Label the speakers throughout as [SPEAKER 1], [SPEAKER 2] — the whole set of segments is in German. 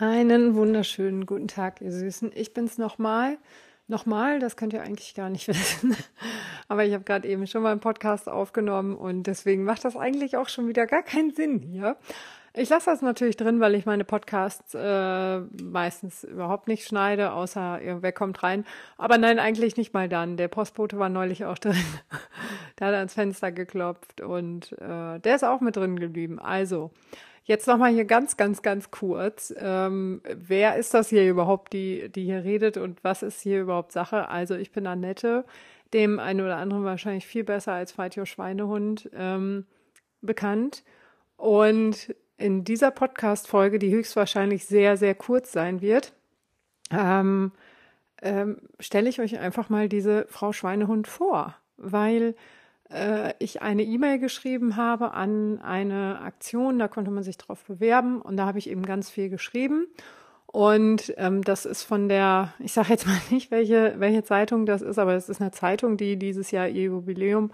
[SPEAKER 1] Einen wunderschönen guten Tag, ihr Süßen. Ich bin's nochmal. Nochmal, das könnt ihr eigentlich gar nicht wissen. Aber ich habe gerade eben schon mal einen Podcast aufgenommen und deswegen macht das eigentlich auch schon wieder gar keinen Sinn hier. Ich lasse das natürlich drin, weil ich meine Podcasts äh, meistens überhaupt nicht schneide, außer irgendwer kommt rein. Aber nein, eigentlich nicht mal dann. Der Postbote war neulich auch drin. der hat ans Fenster geklopft und äh, der ist auch mit drin geblieben. Also, Jetzt nochmal hier ganz, ganz, ganz kurz. Ähm, wer ist das hier überhaupt, die, die hier redet und was ist hier überhaupt Sache? Also ich bin Annette, dem einen oder anderen wahrscheinlich viel besser als Your Schweinehund ähm, bekannt. Und in dieser Podcast-Folge, die höchstwahrscheinlich sehr, sehr kurz sein wird, ähm, ähm, stelle ich euch einfach mal diese Frau Schweinehund vor, weil äh, ich eine E-Mail geschrieben habe an eine Aktion, da konnte man sich drauf bewerben und da habe ich eben ganz viel geschrieben. Und ähm, das ist von der, ich sage jetzt mal nicht, welche, welche Zeitung das ist, aber es ist eine Zeitung, die dieses Jahr ihr Jubiläum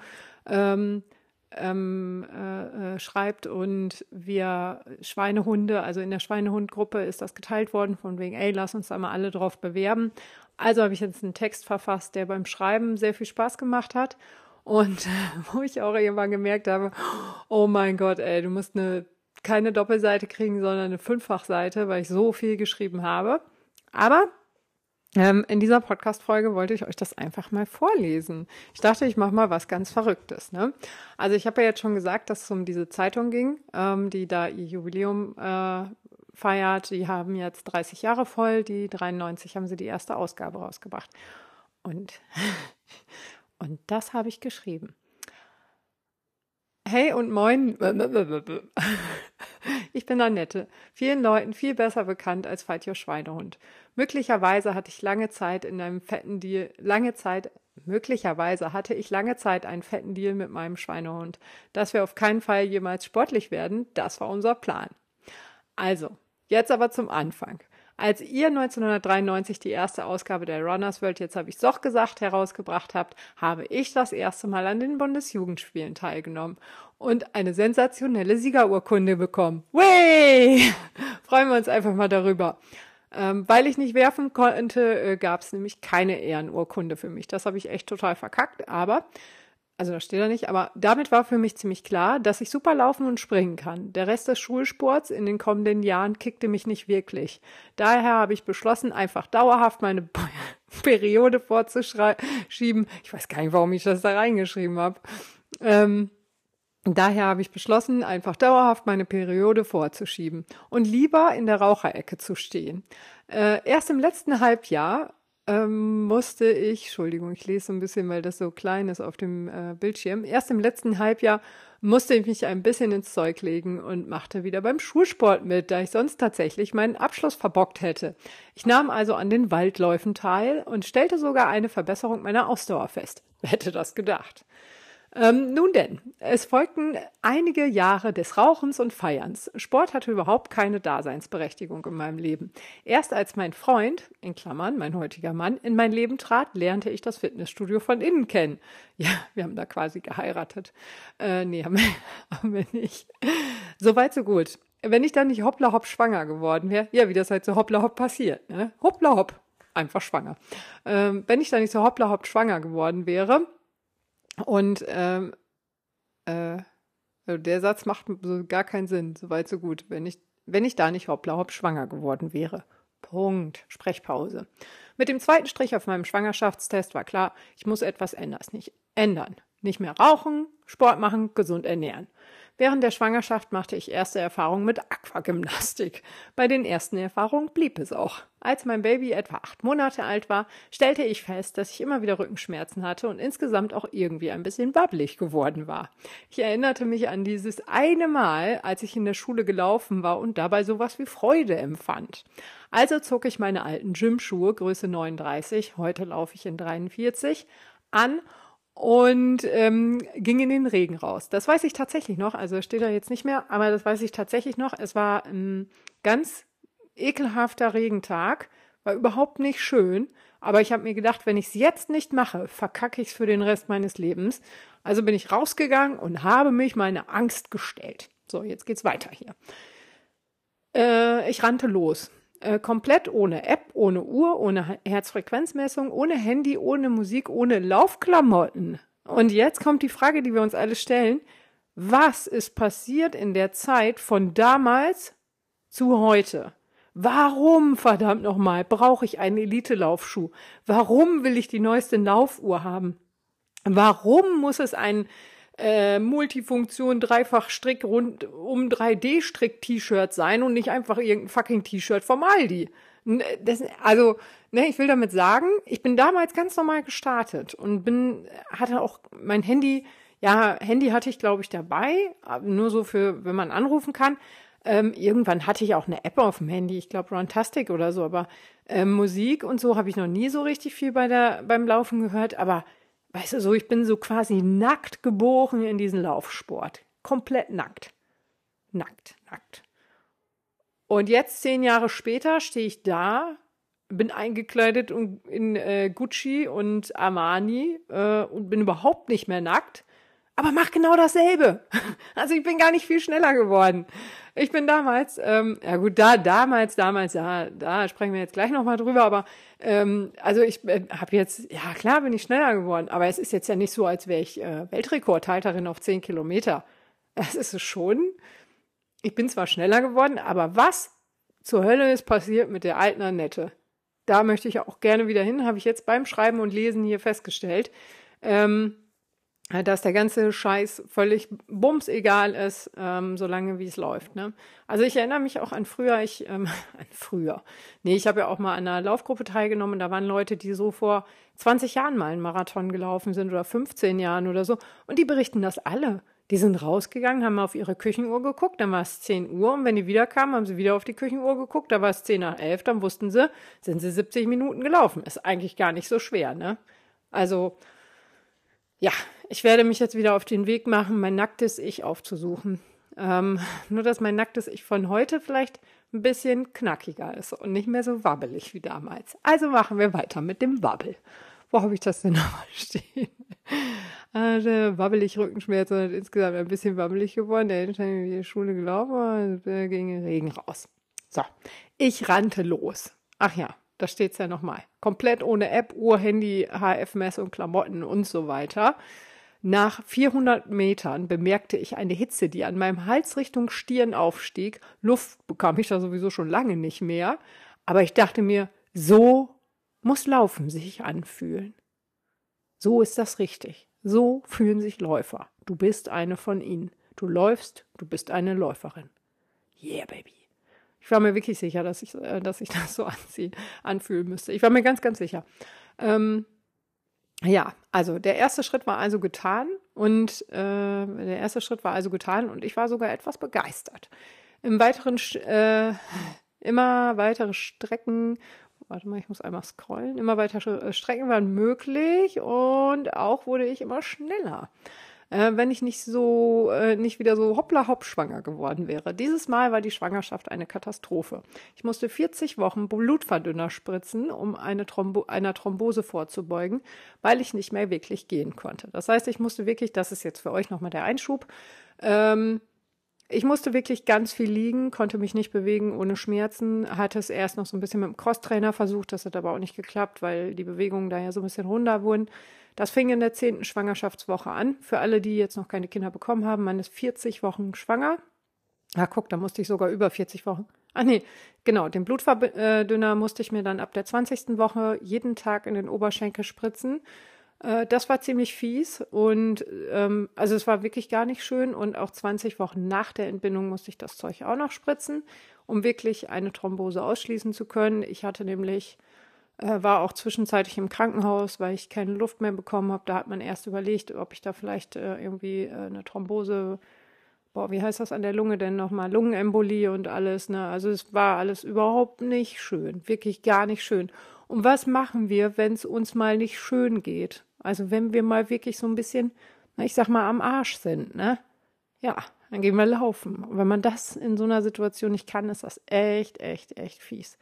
[SPEAKER 1] ähm, ähm, äh, äh, schreibt und wir Schweinehunde, also in der Schweinehundgruppe ist das geteilt worden von wegen, ey, lass uns da mal alle drauf bewerben. Also habe ich jetzt einen Text verfasst, der beim Schreiben sehr viel Spaß gemacht hat und wo ich auch irgendwann gemerkt habe, oh mein Gott, ey, du musst eine, keine Doppelseite kriegen, sondern eine Fünffachseite, weil ich so viel geschrieben habe. Aber ähm, in dieser Podcast-Folge wollte ich euch das einfach mal vorlesen. Ich dachte, ich mache mal was ganz Verrücktes. Ne? Also ich habe ja jetzt schon gesagt, dass es um diese Zeitung ging, ähm, die da ihr Jubiläum äh, feiert. Die haben jetzt 30 Jahre voll. Die 93 haben sie die erste Ausgabe rausgebracht. Und Und das habe ich geschrieben. Hey und moin. Ich bin Annette, vielen Leuten viel besser bekannt als Fatjo Schweinehund. Möglicherweise hatte ich lange Zeit in einem fetten Deal, lange Zeit, möglicherweise hatte ich lange Zeit einen fetten Deal mit meinem Schweinehund. Dass wir auf keinen Fall jemals sportlich werden, das war unser Plan. Also, jetzt aber zum Anfang. Als ihr 1993 die erste Ausgabe der Runners World, jetzt habe ich doch gesagt, herausgebracht habt, habe ich das erste Mal an den Bundesjugendspielen teilgenommen und eine sensationelle Siegerurkunde bekommen. Wey! Freuen wir uns einfach mal darüber. Ähm, weil ich nicht werfen konnte, äh, gab es nämlich keine Ehrenurkunde für mich. Das habe ich echt total verkackt, aber also da steht er nicht, aber damit war für mich ziemlich klar, dass ich super laufen und springen kann. Der Rest des Schulsports in den kommenden Jahren kickte mich nicht wirklich. Daher habe ich beschlossen, einfach dauerhaft meine Periode vorzuschieben. Ich weiß gar nicht, warum ich das da reingeschrieben habe. Ähm, daher habe ich beschlossen, einfach dauerhaft meine Periode vorzuschieben und lieber in der Raucherecke zu stehen. Äh, erst im letzten Halbjahr ähm, musste ich, Entschuldigung, ich lese so ein bisschen, weil das so klein ist auf dem äh, Bildschirm. Erst im letzten Halbjahr musste ich mich ein bisschen ins Zeug legen und machte wieder beim Schulsport mit, da ich sonst tatsächlich meinen Abschluss verbockt hätte. Ich nahm also an den Waldläufen teil und stellte sogar eine Verbesserung meiner Ausdauer fest. Wer hätte das gedacht? Ähm, nun denn, es folgten einige Jahre des Rauchens und Feierns. Sport hatte überhaupt keine Daseinsberechtigung in meinem Leben. Erst als mein Freund, in Klammern, mein heutiger Mann, in mein Leben trat, lernte ich das Fitnessstudio von innen kennen. Ja, wir haben da quasi geheiratet. Äh, nee, haben wir, haben wir nicht. Soweit, so gut. Wenn ich dann nicht hoppla hopp schwanger geworden wäre, ja, wie das halt so hoppla hopp passiert, ne? Hoppla hopp, einfach schwanger. Ähm, wenn ich dann nicht so hoppla hopp schwanger geworden wäre, und ähm, äh, also der Satz macht so gar keinen Sinn, soweit so gut, wenn ich, wenn ich da nicht hoppla hopp schwanger geworden wäre. Punkt. Sprechpause. Mit dem zweiten Strich auf meinem Schwangerschaftstest war klar, ich muss etwas ändern. Nicht ändern. Nicht mehr rauchen, Sport machen, gesund ernähren. Während der Schwangerschaft machte ich erste Erfahrungen mit Aquagymnastik. Bei den ersten Erfahrungen blieb es auch. Als mein Baby etwa acht Monate alt war, stellte ich fest, dass ich immer wieder Rückenschmerzen hatte und insgesamt auch irgendwie ein bisschen wabbelig geworden war. Ich erinnerte mich an dieses eine Mal, als ich in der Schule gelaufen war und dabei sowas wie Freude empfand. Also zog ich meine alten Gymschuhe, Größe 39, heute laufe ich in 43, an und ähm, ging in den Regen raus. Das weiß ich tatsächlich noch, also steht da jetzt nicht mehr, aber das weiß ich tatsächlich noch. Es war ein ganz ekelhafter Regentag, war überhaupt nicht schön, aber ich habe mir gedacht, wenn ich es jetzt nicht mache, verkacke ich es für den Rest meines Lebens. Also bin ich rausgegangen und habe mich meine Angst gestellt. So, jetzt geht's weiter hier. Äh, ich rannte los Äh, komplett ohne App, ohne Uhr, ohne Herzfrequenzmessung, ohne Handy, ohne Musik, ohne Laufklamotten. Und jetzt kommt die Frage, die wir uns alle stellen. Was ist passiert in der Zeit von damals zu heute? Warum, verdammt nochmal, brauche ich einen Elite-Laufschuh? Warum will ich die neueste Laufuhr haben? Warum muss es ein äh, Multifunktion Dreifach-Strick rund um 3D-Strick-T-Shirt sein und nicht einfach irgendein fucking T-Shirt vom Aldi. Das, also, ne, ich will damit sagen, ich bin damals ganz normal gestartet und bin, hatte auch mein Handy, ja, Handy hatte ich, glaube ich, dabei, nur so für, wenn man anrufen kann. Ähm, irgendwann hatte ich auch eine App auf dem Handy, ich glaube Runtastic oder so, aber ähm, Musik und so habe ich noch nie so richtig viel bei der, beim Laufen gehört, aber Weißt du, so ich bin so quasi nackt geboren in diesen Laufsport. Komplett nackt. Nackt, nackt. Und jetzt, zehn Jahre später, stehe ich da, bin eingekleidet in äh, Gucci und Armani äh, und bin überhaupt nicht mehr nackt aber mach genau dasselbe. Also ich bin gar nicht viel schneller geworden. Ich bin damals, ähm, ja gut, da damals, damals, ja, da sprechen wir jetzt gleich nochmal drüber, aber ähm, also ich äh, habe jetzt, ja klar bin ich schneller geworden, aber es ist jetzt ja nicht so, als wäre ich äh, Weltrekordhalterin auf zehn Kilometer. Es ist es schon. Ich bin zwar schneller geworden, aber was zur Hölle ist passiert mit der alten Annette? Da möchte ich auch gerne wieder hin, habe ich jetzt beim Schreiben und Lesen hier festgestellt. Ähm, dass der ganze Scheiß völlig bums egal ist, ähm, solange wie es läuft. Ne? Also ich erinnere mich auch an früher, ich ähm, an früher. Nee, ich habe ja auch mal an einer Laufgruppe teilgenommen, da waren Leute, die so vor 20 Jahren mal einen Marathon gelaufen sind oder 15 Jahren oder so und die berichten das alle. Die sind rausgegangen, haben auf ihre Küchenuhr geguckt, dann war es 10 Uhr und wenn die wiederkamen, haben sie wieder auf die Küchenuhr geguckt, da war es 10 nach 11, dann wussten sie, sind sie 70 Minuten gelaufen. Ist eigentlich gar nicht so schwer, ne? Also, ja, ich werde mich jetzt wieder auf den Weg machen, mein nacktes Ich aufzusuchen. Ähm, nur, dass mein nacktes Ich von heute vielleicht ein bisschen knackiger ist und nicht mehr so wabbelig wie damals. Also machen wir weiter mit dem Wabbel. Wo habe ich das denn nochmal stehen? Also, wabbelig Rückenschmerzen und insgesamt ein bisschen wabbelig geworden. Der Hinterher in die Schule gelaufen und äh, ging Regen raus. So, ich rannte los. Ach ja, da steht es ja nochmal. Komplett ohne App, Uhr, Handy, HF-Messung, Klamotten und so weiter. Nach 400 Metern bemerkte ich eine Hitze, die an meinem Hals Richtung Stirn aufstieg. Luft bekam ich da sowieso schon lange nicht mehr. Aber ich dachte mir, so muss Laufen sich anfühlen. So ist das richtig. So fühlen sich Läufer. Du bist eine von ihnen. Du läufst, du bist eine Läuferin. Yeah, baby. Ich war mir wirklich sicher, dass ich, äh, dass ich das so anziehen, anfühlen müsste. Ich war mir ganz, ganz sicher. Ähm, ja, also der erste Schritt war also getan und äh, der erste Schritt war also getan und ich war sogar etwas begeistert. Im weiteren äh, immer weitere Strecken, warte mal, ich muss einmal scrollen, immer weitere Strecken waren möglich und auch wurde ich immer schneller äh, wenn ich nicht so, äh, nicht wieder so hoppla hopp schwanger geworden wäre. Dieses Mal war die Schwangerschaft eine Katastrophe. Ich musste 40 Wochen Blutverdünner spritzen, um eine Thrombo einer Thrombose vorzubeugen, weil ich nicht mehr wirklich gehen konnte. Das heißt, ich musste wirklich, das ist jetzt für euch nochmal der Einschub, ähm, ich musste wirklich ganz viel liegen, konnte mich nicht bewegen ohne Schmerzen. Hatte es erst noch so ein bisschen mit dem Crosstrainer versucht, das hat aber auch nicht geklappt, weil die Bewegungen da ja so ein bisschen runter wurden. Das fing in der zehnten Schwangerschaftswoche an. Für alle, die jetzt noch keine Kinder bekommen haben, man ist 40 Wochen schwanger. Ah, guck, da musste ich sogar über 40 Wochen. Ach nee, genau, den Blutverdünner musste ich mir dann ab der 20. Woche jeden Tag in den Oberschenkel spritzen. Äh, das war ziemlich fies und ähm, also es war wirklich gar nicht schön und auch 20 Wochen nach der Entbindung musste ich das Zeug auch noch spritzen, um wirklich eine Thrombose ausschließen zu können. Ich hatte nämlich äh, war auch zwischenzeitlich im Krankenhaus, weil ich keine Luft mehr bekommen habe. Da hat man erst überlegt, ob ich da vielleicht äh, irgendwie äh, eine Thrombose, boah, wie heißt das an der Lunge denn nochmal? Lungenembolie und alles, ne? Also es war alles überhaupt nicht schön, wirklich gar nicht schön. Und was machen wir, wenn es uns mal nicht schön geht? Also wenn wir mal wirklich so ein bisschen, na, ich sag mal, am Arsch sind, ne? Ja, dann gehen wir laufen. Und wenn man das in so einer Situation nicht kann, ist das echt, echt, echt fies.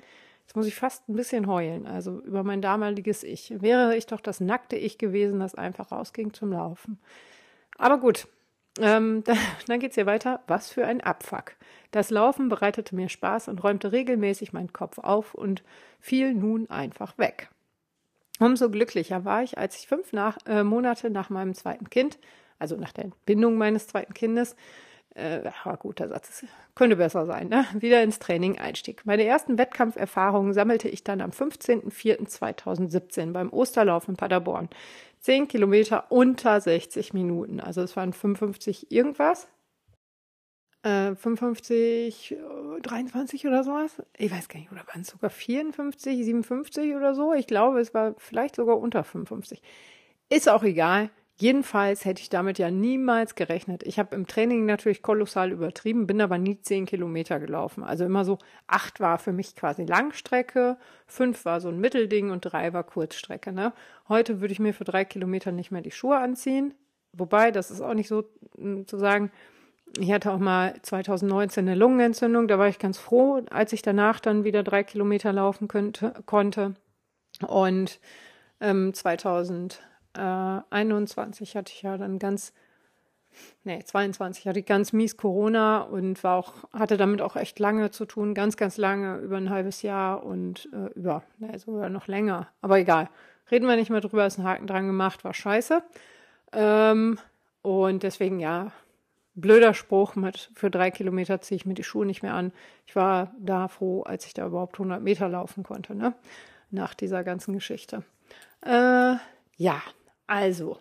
[SPEAKER 1] Jetzt muss ich fast ein bisschen heulen, also über mein damaliges Ich. Wäre ich doch das nackte Ich gewesen, das einfach rausging zum Laufen. Aber gut, Ähm, dann dann geht es hier weiter. Was für ein Abfuck. Das Laufen bereitete mir Spaß und räumte regelmäßig meinen Kopf auf und fiel nun einfach weg. Umso glücklicher war ich, als ich fünf nach, äh, Monate nach meinem zweiten Kind, also nach der Entbindung meines zweiten Kindes, äh, guter Satz, könnte besser sein, ne? wieder ins Training einstieg. Meine ersten Wettkampferfahrungen sammelte ich dann am 15.04.2017 beim Osterlauf in Paderborn. Zehn Kilometer unter 60 Minuten, also es waren 55 irgendwas, äh, 55, 23 oder sowas. Ich weiß gar nicht, oder waren es sogar 54, 57 oder so? Ich glaube, es war vielleicht sogar unter 55. Ist auch egal. Jedenfalls hätte ich damit ja niemals gerechnet. Ich habe im Training natürlich kolossal übertrieben, bin aber nie zehn Kilometer gelaufen. Also immer so, acht war für mich quasi Langstrecke, fünf war so ein Mittelding und drei war Kurzstrecke. Ne? Heute würde ich mir für drei Kilometer nicht mehr die Schuhe anziehen. Wobei, das ist auch nicht so hm, zu sagen, ich hatte auch mal 2019 eine Lungenentzündung, da war ich ganz froh, als ich danach dann wieder drei Kilometer laufen könnte, konnte. Und ähm, 2000 äh, 21 hatte ich ja dann ganz, nee, 22 hatte ich ganz mies Corona und war auch, hatte damit auch echt lange zu tun, ganz, ganz lange, über ein halbes Jahr und äh, über, nee, sogar noch länger. Aber egal. Reden wir nicht mehr drüber, ist ein Haken dran gemacht, war scheiße. Ähm, und deswegen, ja, blöder Spruch mit, für drei Kilometer ziehe ich mir die Schuhe nicht mehr an. Ich war da froh, als ich da überhaupt 100 Meter laufen konnte, ne? Nach dieser ganzen Geschichte. Äh, ja, also,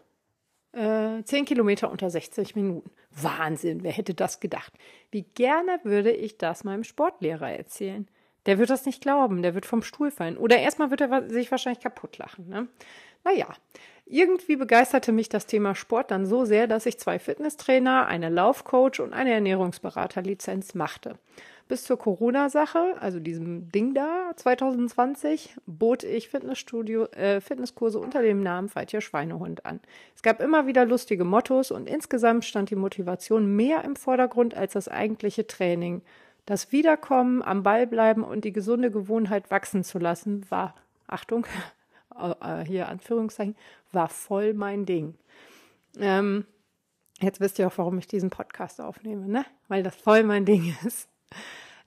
[SPEAKER 1] äh, 10 Kilometer unter 60 Minuten. Wahnsinn, wer hätte das gedacht? Wie gerne würde ich das meinem Sportlehrer erzählen. Der wird das nicht glauben, der wird vom Stuhl fallen. Oder erstmal wird er sich wahrscheinlich kaputt lachen. Ne? Naja, irgendwie begeisterte mich das Thema Sport dann so sehr, dass ich zwei Fitnesstrainer, eine Laufcoach und eine Ernährungsberaterlizenz machte. Bis zur Corona-Sache, also diesem Ding da, 2020, bot ich Fitnessstudio, äh, Fitnesskurse unter dem Namen Fight Schweinehund an. Es gab immer wieder lustige Mottos und insgesamt stand die Motivation mehr im Vordergrund als das eigentliche Training. Das Wiederkommen, am Ball bleiben und die gesunde Gewohnheit wachsen zu lassen, war, Achtung, äh, hier Anführungszeichen, war voll mein Ding. Ähm, jetzt wisst ihr auch, warum ich diesen Podcast aufnehme, ne? Weil das voll mein Ding ist.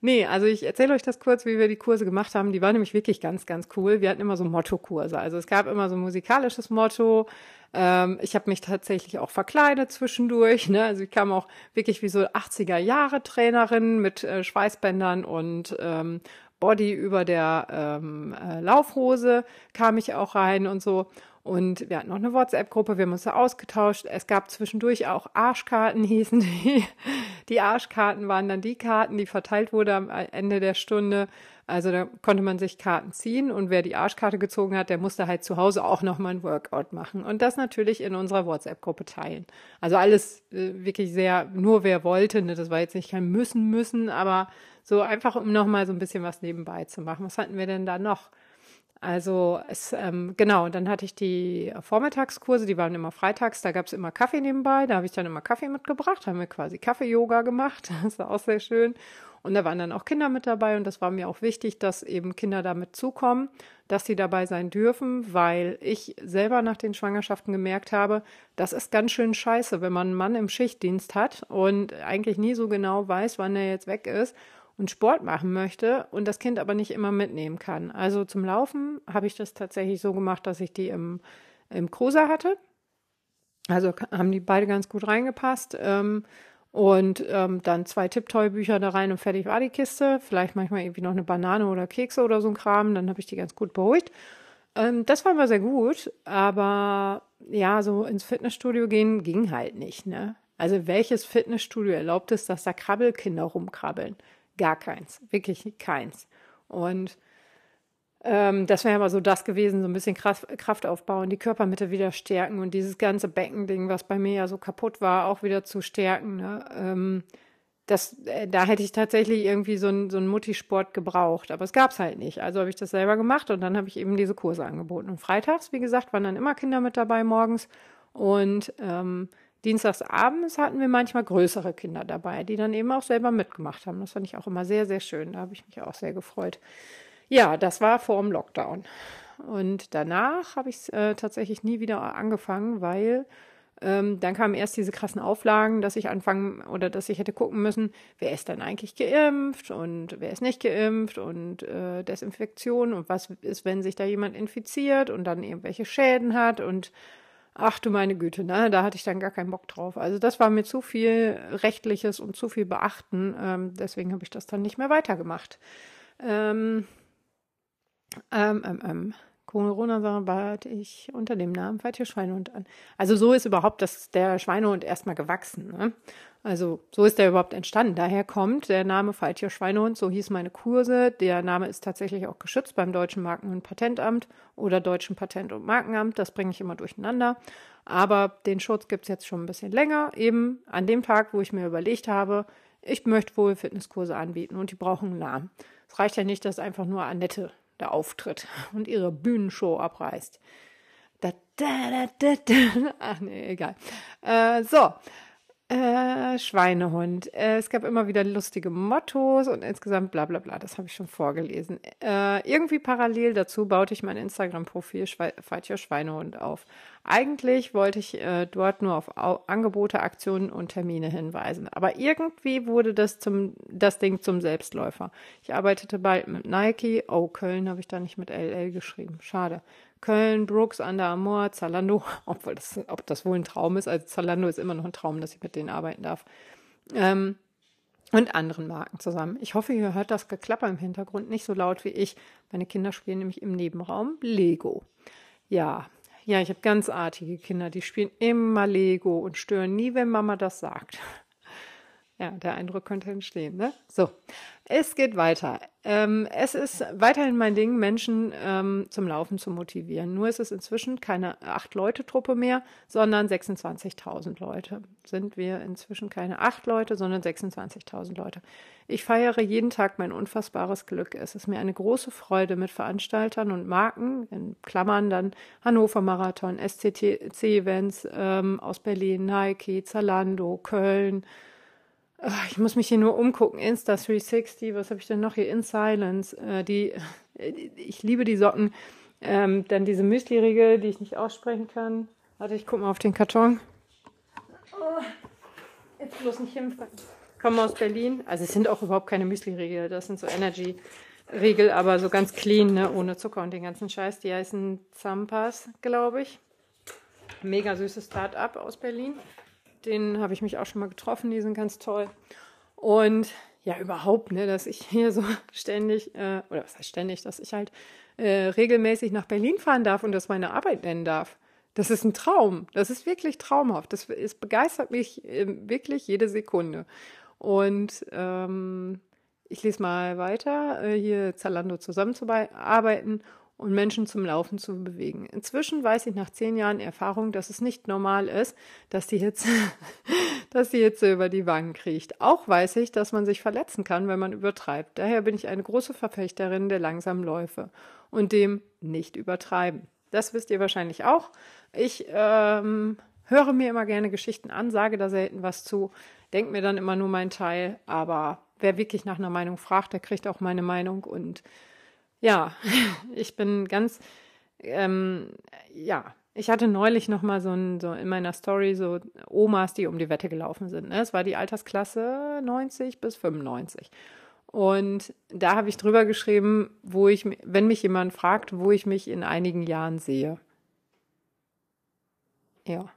[SPEAKER 1] Nee, also ich erzähle euch das kurz, wie wir die Kurse gemacht haben. Die waren nämlich wirklich ganz, ganz cool. Wir hatten immer so Motto-Kurse. Also es gab immer so ein musikalisches Motto. Ähm, ich habe mich tatsächlich auch verkleidet zwischendurch. Ne? Also ich kam auch wirklich wie so 80er-Jahre-Trainerin mit äh, Schweißbändern und ähm, Body über der ähm, äh, Laufhose kam ich auch rein und so. Und wir hatten noch eine WhatsApp-Gruppe, wir haben uns da ausgetauscht. Es gab zwischendurch auch Arschkarten, hießen die. Die Arschkarten waren dann die Karten, die verteilt wurde am Ende der Stunde. Also da konnte man sich Karten ziehen und wer die Arschkarte gezogen hat, der musste halt zu Hause auch nochmal ein Workout machen und das natürlich in unserer WhatsApp-Gruppe teilen. Also alles äh, wirklich sehr, nur wer wollte, ne? das war jetzt nicht kein müssen, müssen, aber so einfach, um nochmal so ein bisschen was nebenbei zu machen. Was hatten wir denn da noch? Also es, ähm, genau, dann hatte ich die Vormittagskurse, die waren immer freitags, da gab es immer Kaffee nebenbei, da habe ich dann immer Kaffee mitgebracht, haben wir quasi Kaffee-Yoga gemacht, das war auch sehr schön. Und da waren dann auch Kinder mit dabei und das war mir auch wichtig, dass eben Kinder damit zukommen, dass sie dabei sein dürfen, weil ich selber nach den Schwangerschaften gemerkt habe, das ist ganz schön scheiße, wenn man einen Mann im Schichtdienst hat und eigentlich nie so genau weiß, wann er jetzt weg ist und Sport machen möchte und das Kind aber nicht immer mitnehmen kann. Also zum Laufen habe ich das tatsächlich so gemacht, dass ich die im, im Cruiser hatte. Also haben die beide ganz gut reingepasst. Ähm, und ähm, dann zwei Tipptoy-Bücher da rein und fertig war die Kiste. Vielleicht manchmal irgendwie noch eine Banane oder Kekse oder so ein Kram. Dann habe ich die ganz gut beruhigt. Ähm, das war immer sehr gut. Aber ja, so ins Fitnessstudio gehen ging halt nicht. Ne? Also welches Fitnessstudio erlaubt es, dass da Krabbelkinder rumkrabbeln? Gar keins, wirklich keins. Und ähm, das wäre aber so das gewesen, so ein bisschen Kraft, Kraft aufbauen, die Körpermitte wieder stärken und dieses ganze Beckending, was bei mir ja so kaputt war, auch wieder zu stärken. Ne? Ähm, das, äh, da hätte ich tatsächlich irgendwie so einen so einen gebraucht, aber es gab es halt nicht. Also habe ich das selber gemacht und dann habe ich eben diese Kurse angeboten. Und freitags, wie gesagt, waren dann immer Kinder mit dabei morgens und ähm, Dienstags abends hatten wir manchmal größere Kinder dabei, die dann eben auch selber mitgemacht haben. Das fand ich auch immer sehr, sehr schön. Da habe ich mich auch sehr gefreut. Ja, das war vor dem Lockdown. Und danach habe ich es äh, tatsächlich nie wieder angefangen, weil Ähm, dann kamen erst diese krassen Auflagen, dass ich anfangen oder dass ich hätte gucken müssen, wer ist dann eigentlich geimpft und wer ist nicht geimpft und äh, Desinfektion und was ist, wenn sich da jemand infiziert und dann irgendwelche Schäden hat und ach du meine Güte, ne, da hatte ich dann gar keinen Bock drauf. Also das war mir zu viel rechtliches und zu viel beachten. Ähm, deswegen habe ich das dann nicht mehr weitergemacht. Ähm, ähm, ähm, ähm. Corona bat ich unter dem Namen Faltier Schweinehund an. Also so ist überhaupt das, der Schweinehund erstmal gewachsen. Ne? Also so ist der überhaupt entstanden. Daher kommt der Name Faltier Schweinehund, so hieß meine Kurse. Der Name ist tatsächlich auch geschützt beim Deutschen Marken- und Patentamt oder Deutschen Patent- und Markenamt. Das bringe ich immer durcheinander. Aber den Schutz gibt es jetzt schon ein bisschen länger. Eben an dem Tag, wo ich mir überlegt habe, ich möchte wohl Fitnesskurse anbieten und die brauchen einen Namen. Es reicht ja nicht, dass einfach nur Annette da auftritt und ihre Bühnenshow abreißt. Da, da, da, Ach nee, egal. Äh, so, äh, Schweinehund. Äh, es gab immer wieder lustige Mottos und insgesamt bla bla bla. Das habe ich schon vorgelesen. Äh, irgendwie parallel dazu baute ich mein Instagram-Profil Falscher Schweinehund auf. Eigentlich wollte ich äh, dort nur auf Au Angebote, Aktionen und Termine hinweisen. Aber irgendwie wurde das zum das Ding zum Selbstläufer. Ich arbeitete bald mit Nike. Oh, Köln habe ich da nicht mit LL geschrieben. Schade. Köln, Brooks, Under Armour, Zalando, obwohl das, ob das wohl ein Traum ist. Also Zalando ist immer noch ein Traum, dass ich mit denen arbeiten darf. Ähm, und anderen Marken zusammen. Ich hoffe, ihr hört das Geklapper im Hintergrund nicht so laut wie ich. Meine Kinder spielen nämlich im Nebenraum Lego. Ja, ja, ich habe ganz artige Kinder, die spielen immer Lego und stören nie, wenn Mama das sagt. Ja, der Eindruck könnte entstehen, ne? So, es geht weiter. Ähm, es ist weiterhin mein Ding, Menschen ähm, zum Laufen zu motivieren. Nur ist es inzwischen keine Acht-Leute-Truppe mehr, sondern 26.000 Leute. Sind wir inzwischen keine acht Leute, sondern 26.000 Leute. Ich feiere jeden Tag mein unfassbares Glück. Es ist mir eine große Freude, mit Veranstaltern und Marken, in Klammern dann Hannover Marathon, SCTC-Events ähm, aus Berlin, Nike, Zalando, Köln, ich muss mich hier nur umgucken. Insta 360, was habe ich denn noch hier? In Silence. Äh, die, ich liebe die Socken. Ähm, dann diese Müsli-Riegel, die ich nicht aussprechen kann. Warte, ich gucke mal auf den Karton. Oh, jetzt bloß nicht hinfallen. Kommen aus Berlin. Also es sind auch überhaupt keine Müsli-Riegel. Das sind so Energy-Riegel, aber so ganz clean, ne? ohne Zucker und den ganzen Scheiß. Die heißen Zampas, glaube ich. Mega süßes Start-up aus Berlin den habe ich mich auch schon mal getroffen, die sind ganz toll. Und ja, überhaupt, ne, dass ich hier so ständig, äh, oder was heißt ständig, dass ich halt äh, regelmäßig nach Berlin fahren darf und das meine Arbeit nennen darf. Das ist ein Traum. Das ist wirklich traumhaft. Das es begeistert mich äh, wirklich jede Sekunde. Und ähm, ich lese mal weiter, äh, hier Zalando zusammenzuarbeiten und Menschen zum Laufen zu bewegen. Inzwischen weiß ich nach zehn Jahren Erfahrung, dass es nicht normal ist, dass die Hitze, dass die Hitze über die Wangen kriecht. Auch weiß ich, dass man sich verletzen kann, wenn man übertreibt. Daher bin ich eine große Verfechterin der langsamen Läufe und dem nicht übertreiben. Das wisst ihr wahrscheinlich auch. Ich ähm, höre mir immer gerne Geschichten an, sage da selten was zu, denke mir dann immer nur meinen Teil, aber wer wirklich nach einer Meinung fragt, der kriegt auch meine Meinung und ja, ich bin ganz, ähm, ja, ich hatte neulich noch mal so, so in meiner Story so Omas, die um die Wette gelaufen sind. Ne? Es war die Altersklasse 90 bis 95. Und da habe ich drüber geschrieben, wo ich, wenn mich jemand fragt, wo ich mich in einigen Jahren sehe. Ja.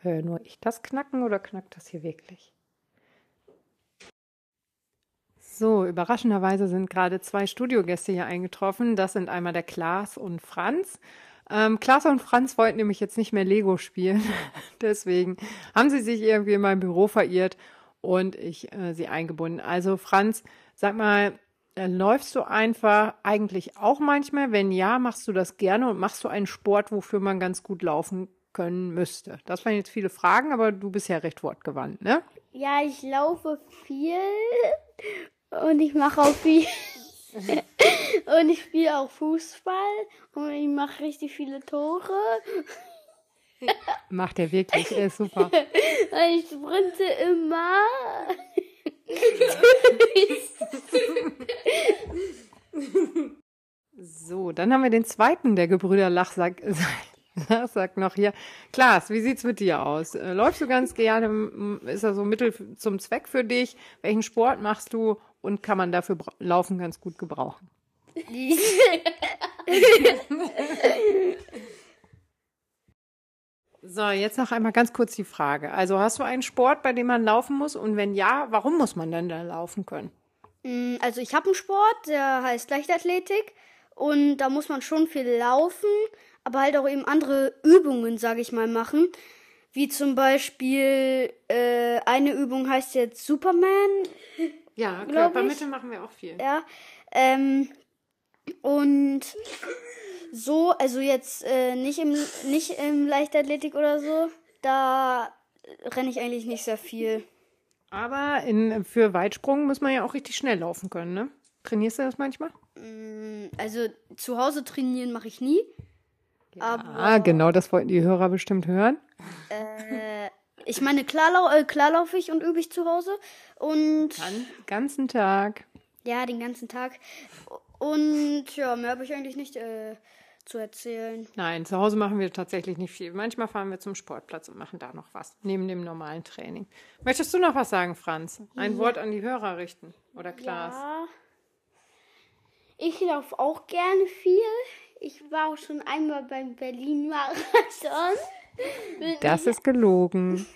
[SPEAKER 1] Hör nur ich das knacken oder knackt das hier wirklich? So, überraschenderweise sind gerade zwei Studiogäste hier eingetroffen. Das sind einmal der Klaas und Franz. Ähm, Klaas und Franz wollten nämlich jetzt nicht mehr Lego spielen. Deswegen haben sie sich irgendwie in meinem Büro verirrt und ich äh, sie eingebunden. Also Franz, sag mal, äh, läufst du einfach eigentlich auch manchmal? Wenn ja, machst du das gerne und machst du einen Sport, wofür man ganz gut laufen können müsste? Das waren jetzt viele Fragen, aber du bist ja recht wortgewandt, ne?
[SPEAKER 2] Ja, ich laufe viel und ich mache auch viel. und ich spiele auch Fußball und ich mache richtig viele Tore.
[SPEAKER 1] Macht er wirklich, er ist super.
[SPEAKER 2] Ich sprinte immer.
[SPEAKER 1] so, dann haben wir den zweiten der Gebrüder Lachsack. Das sagt noch hier. Klaas, wie sieht's mit dir aus? Äh, Läufst du ganz gerne? Ist er so Mittel f- zum Zweck für dich? Welchen Sport machst du? Und kann man dafür Laufen ganz gut gebrauchen? So, jetzt noch einmal ganz kurz die Frage. Also hast du einen Sport, bei dem man laufen muss? Und wenn ja, warum muss man denn da laufen können?
[SPEAKER 2] Mm, Also ich habe einen Sport, der heißt Leichtathletik und da muss man schon viel laufen, aber halt auch eben andere Übungen, sage ich mal, machen. Wie zum Beispiel äh, eine Übung heißt jetzt Superman,
[SPEAKER 1] Ja, Körpermitte machen wir auch viel.
[SPEAKER 2] ja. Ähm, und so, also jetzt äh, nicht im nicht im Leichtathletik oder so, da renne ich eigentlich nicht sehr viel.
[SPEAKER 1] Aber in, für Weitsprung muss man ja auch richtig schnell laufen können, ne? Trainierst du das manchmal?
[SPEAKER 2] Also zu Hause trainieren mache ich nie.
[SPEAKER 1] Ah, genau, das wollten die Hörer bestimmt hören.
[SPEAKER 2] Ich meine, klar, lau äh, klar laufe ich und übe ich zu Hause. Und
[SPEAKER 1] Den ganzen Tag.
[SPEAKER 2] ja, den ganzen Tag. Und ja, mehr habe ich eigentlich nicht äh, zu erzählen.
[SPEAKER 1] Nein, zu Hause machen wir tatsächlich nicht viel. Manchmal fahren wir zum Sportplatz und machen da noch was, neben dem normalen Training. Möchtest du noch was sagen, Franz? Ein Wort an die Hörer richten? Oder Klaas?
[SPEAKER 2] Ja. Ich laufe auch gerne viel. Ich war auch schon einmal beim Berlin-Marathon.
[SPEAKER 1] Das ist gelogen.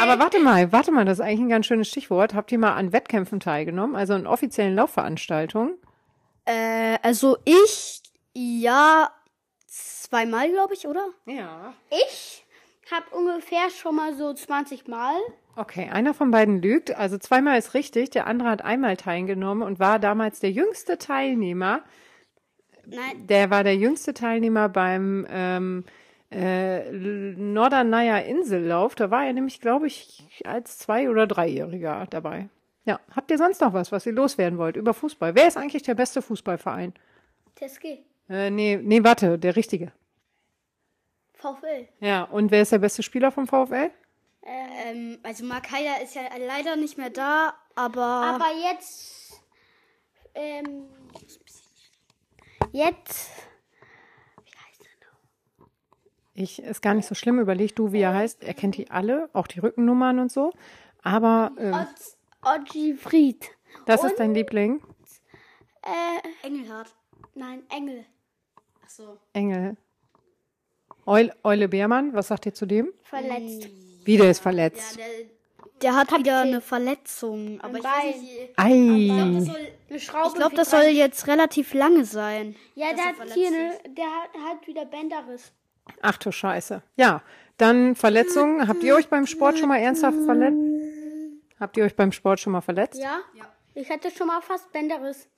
[SPEAKER 1] Aber warte mal, warte mal, das ist eigentlich ein ganz schönes Stichwort. Habt ihr mal an Wettkämpfen teilgenommen, also an offiziellen Laufveranstaltungen?
[SPEAKER 2] Äh, also ich, ja, zweimal, glaube ich, oder?
[SPEAKER 1] Ja.
[SPEAKER 2] Ich habe ungefähr schon mal so 20 Mal.
[SPEAKER 1] Okay, einer von beiden lügt. Also zweimal ist richtig, der andere hat einmal teilgenommen und war damals der jüngste Teilnehmer.
[SPEAKER 2] Nein,
[SPEAKER 1] Der war der jüngste Teilnehmer beim ähm, äh, Norderneier Insellauf. Da war er nämlich, glaube ich, als Zwei- oder Dreijähriger dabei. Ja, habt ihr sonst noch was, was ihr loswerden wollt über Fußball? Wer ist eigentlich der beste Fußballverein?
[SPEAKER 2] TSG,
[SPEAKER 1] Äh, nee, nee, warte, der richtige.
[SPEAKER 2] VfL.
[SPEAKER 1] Ja, und wer ist der beste Spieler vom VfL?
[SPEAKER 2] Ähm, also Mark Heider ist ja leider nicht mehr da, aber.
[SPEAKER 3] Aber jetzt, ähm, jetzt,
[SPEAKER 1] Ich ist gar nicht so schlimm, überleg du, wie er heißt. Er kennt die alle, auch die Rückennummern und so. Aber ähm,
[SPEAKER 3] Ogi Fried.
[SPEAKER 1] das ist dein Liebling.
[SPEAKER 3] Äh,
[SPEAKER 2] Engelhardt.
[SPEAKER 3] nein, Engel.
[SPEAKER 2] Ach so.
[SPEAKER 1] Engel. Eule, Eule Beermann, was sagt ihr zu dem?
[SPEAKER 3] Verletzt.
[SPEAKER 1] Wie, der ist verletzt.
[SPEAKER 2] Der, der hat wieder eine Verletzung. Aber ich weiß nicht.
[SPEAKER 1] Ei.
[SPEAKER 2] Das soll,
[SPEAKER 3] Eine Schraube.
[SPEAKER 2] ich glaube, das soll jetzt relativ lange sein.
[SPEAKER 3] Ja, der
[SPEAKER 2] er
[SPEAKER 3] hat hier eine, der hat, hat wieder Bänderriss.
[SPEAKER 1] Ach du Scheiße. Ja, dann Verletzungen. Habt ihr euch beim Sport schon mal ernsthaft verletzt? Habt ihr euch beim Sport schon mal verletzt?
[SPEAKER 3] Ja?
[SPEAKER 2] Ja.
[SPEAKER 3] Ich hatte schon mal fast Bänderriss.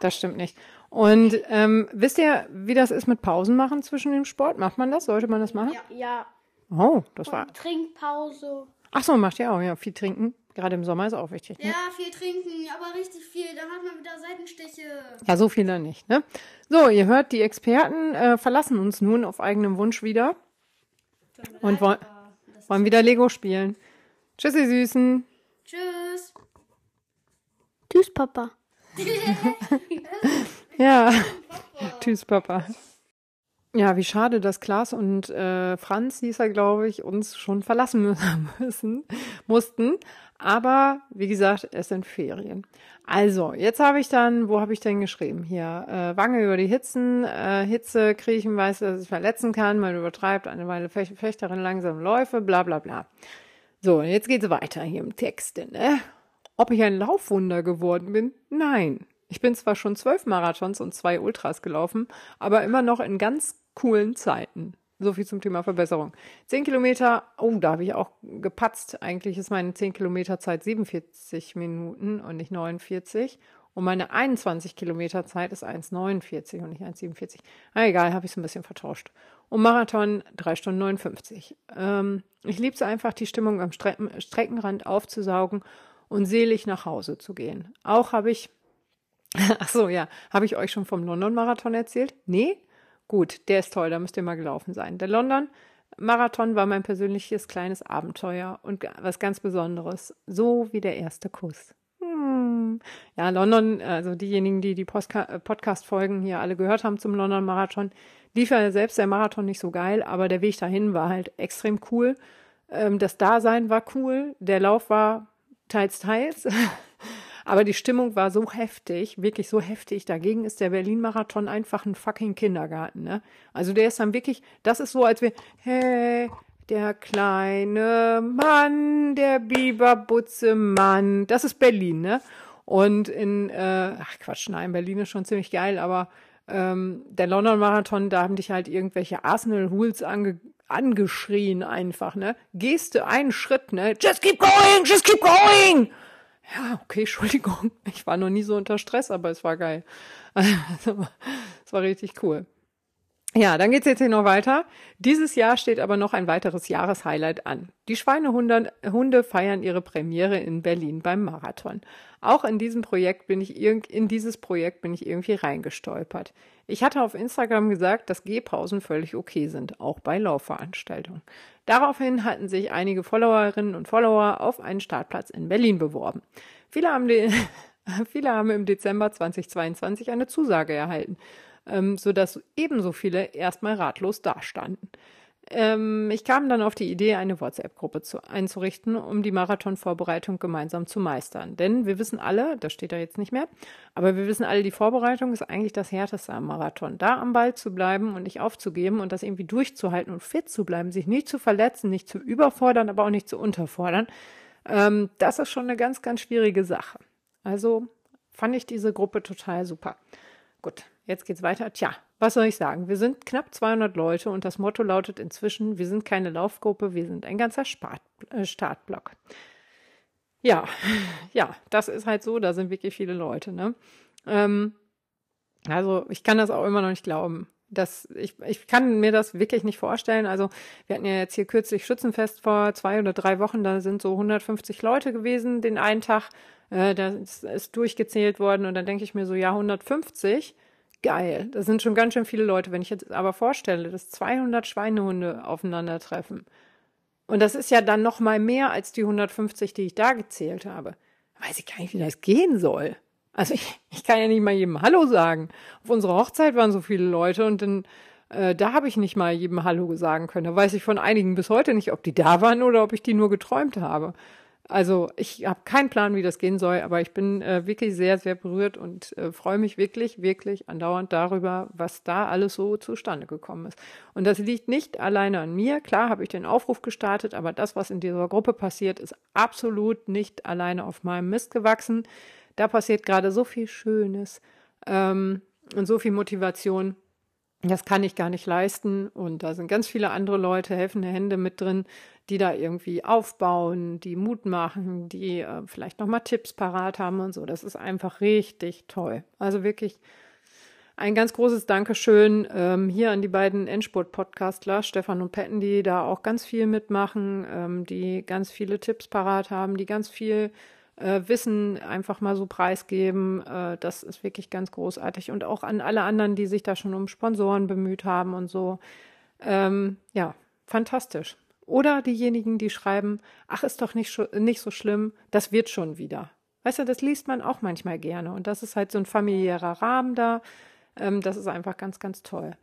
[SPEAKER 1] Das stimmt nicht. Und ähm, wisst ihr, wie das ist mit Pausen machen zwischen dem Sport? Macht man das? Sollte man das machen?
[SPEAKER 3] Ja.
[SPEAKER 1] Oh, das war.
[SPEAKER 3] Und Trinkpause.
[SPEAKER 1] Ach so, macht ihr auch. Ja, viel trinken. Gerade im Sommer ist auch wichtig. Ne?
[SPEAKER 2] Ja, viel trinken, aber richtig viel. Dann hat man wieder Seitenstiche.
[SPEAKER 1] Ja, so viel dann nicht. Ne? So, ihr hört, die Experten äh, verlassen uns nun auf eigenem Wunsch wieder und wollen, wollen wieder Lego spielen. Tschüss, ihr Süßen.
[SPEAKER 2] Tschüss.
[SPEAKER 3] Tschüss, Papa.
[SPEAKER 1] Ja. Tschüss, Papa. Ja, wie schade, dass Klaas und äh, Franz, hieß er, glaube ich, uns schon verlassen mü- müssen, mussten. Aber wie gesagt, es sind Ferien. Also, jetzt habe ich dann, wo habe ich denn geschrieben? Hier, äh, Wange über die Hitzen, äh, Hitze, kriechen, weiß, dass es verletzen kann, man übertreibt, eine Weile Fech Fechterin langsam Läufe, bla bla bla. So, jetzt geht's weiter hier im Text. Ne? Ob ich ein Laufwunder geworden bin? Nein. Ich bin zwar schon zwölf Marathons und zwei Ultras gelaufen, aber immer noch in ganz coolen Zeiten. So viel zum Thema Verbesserung. Zehn Kilometer, oh, da habe ich auch gepatzt. Eigentlich ist meine zehn Kilometer Zeit 47 Minuten und nicht 49. Und meine 21 Kilometer Zeit ist 1,49 und nicht 1,47. Na egal, habe ich so ein bisschen vertauscht. Und Marathon 3 Stunden 59. Ähm, ich liebe es einfach, die Stimmung am Strecken Streckenrand aufzusaugen und selig nach Hause zu gehen. Auch habe ich Ach so, ja. Habe ich euch schon vom London-Marathon erzählt? Nee? Gut, der ist toll, da müsst ihr mal gelaufen sein. Der London-Marathon war mein persönliches kleines Abenteuer und was ganz Besonderes. So wie der erste Kuss. Hm. Ja, London, also diejenigen, die die äh, Podcast-Folgen hier alle gehört haben zum London-Marathon, lief ja selbst der Marathon nicht so geil, aber der Weg dahin war halt extrem cool. Ähm, das Dasein war cool, der Lauf war teils, teils. Aber die Stimmung war so heftig, wirklich so heftig. Dagegen ist der Berlin-Marathon einfach ein fucking Kindergarten. Ne? Also der ist dann wirklich, das ist so, als wir, hey, der kleine Mann, der Biberbutze Mann. Das ist Berlin, ne? Und in, äh, ach Quatsch, nein, Berlin ist schon ziemlich geil, aber ähm, der London Marathon, da haben dich halt irgendwelche Arsenal Hools ange angeschrien einfach, ne? Gehst du einen Schritt, ne? Just keep going, just keep going! Ja, okay, Entschuldigung. Ich war noch nie so unter Stress, aber es war geil. Also, es war richtig cool. Ja, dann geht's jetzt hier noch weiter. Dieses Jahr steht aber noch ein weiteres Jahreshighlight an. Die Schweinehunde Hunde feiern ihre Premiere in Berlin beim Marathon. Auch in diesem Projekt bin ich in dieses Projekt bin ich irgendwie reingestolpert. Ich hatte auf Instagram gesagt, dass Gehpausen völlig okay sind, auch bei Laufveranstaltungen. Daraufhin hatten sich einige Followerinnen und Follower auf einen Startplatz in Berlin beworben. Viele haben, viele haben im Dezember 2022 eine Zusage erhalten ähm, sodass ebenso viele erstmal ratlos dastanden. Ähm, ich kam dann auf die Idee, eine WhatsApp-Gruppe einzurichten, um die Marathonvorbereitung gemeinsam zu meistern. Denn wir wissen alle, das steht da jetzt nicht mehr, aber wir wissen alle, die Vorbereitung ist eigentlich das Härteste am Marathon. Da am Ball zu bleiben und nicht aufzugeben und das irgendwie durchzuhalten und fit zu bleiben, sich nicht zu verletzen, nicht zu überfordern, aber auch nicht zu unterfordern, ähm, das ist schon eine ganz, ganz schwierige Sache. Also fand ich diese Gruppe total super. Gut, Jetzt geht's weiter. Tja, was soll ich sagen? Wir sind knapp 200 Leute und das Motto lautet inzwischen, wir sind keine Laufgruppe, wir sind ein ganzer Spart äh, Startblock. Ja, ja, das ist halt so, da sind wirklich viele Leute, ne? Ähm, also ich kann das auch immer noch nicht glauben. Das, ich, ich kann mir das wirklich nicht vorstellen. Also wir hatten ja jetzt hier kürzlich Schützenfest vor zwei oder drei Wochen, da sind so 150 Leute gewesen den einen Tag. Äh, das ist durchgezählt worden und dann denke ich mir so, ja, 150 geil. Das sind schon ganz schön viele Leute. Wenn ich jetzt aber vorstelle, dass 200 Schweinehunde aufeinandertreffen, und das ist ja dann noch mal mehr als die 150, die ich da gezählt habe, weiß ich gar nicht, wie das gehen soll. Also ich, ich kann ja nicht mal jedem Hallo sagen. Auf unserer Hochzeit waren so viele Leute und dann äh, da habe ich nicht mal jedem Hallo sagen können. Da weiß ich von einigen bis heute nicht, ob die da waren oder ob ich die nur geträumt habe. Also ich habe keinen Plan, wie das gehen soll, aber ich bin äh, wirklich sehr, sehr berührt und äh, freue mich wirklich, wirklich andauernd darüber, was da alles so zustande gekommen ist. Und das liegt nicht alleine an mir. Klar habe ich den Aufruf gestartet, aber das, was in dieser Gruppe passiert, ist absolut nicht alleine auf meinem Mist gewachsen. Da passiert gerade so viel Schönes ähm, und so viel Motivation. Das kann ich gar nicht leisten. Und da sind ganz viele andere Leute, helfende Hände mit drin, die da irgendwie aufbauen, die Mut machen, die äh, vielleicht nochmal Tipps parat haben und so. Das ist einfach richtig toll. Also wirklich ein ganz großes Dankeschön ähm, hier an die beiden Endspurt-Podcastler, Stefan und Petten, die da auch ganz viel mitmachen, ähm, die ganz viele Tipps parat haben, die ganz viel äh, Wissen einfach mal so preisgeben. Äh, das ist wirklich ganz großartig. Und auch an alle anderen, die sich da schon um Sponsoren bemüht haben und so. Ähm, ja, fantastisch. Oder diejenigen, die schreiben, ach, ist doch nicht, nicht so schlimm, das wird schon wieder. Weißt du, das liest man auch manchmal gerne. Und das ist halt so ein familiärer Rahmen da. Ähm, das ist einfach ganz, ganz toll.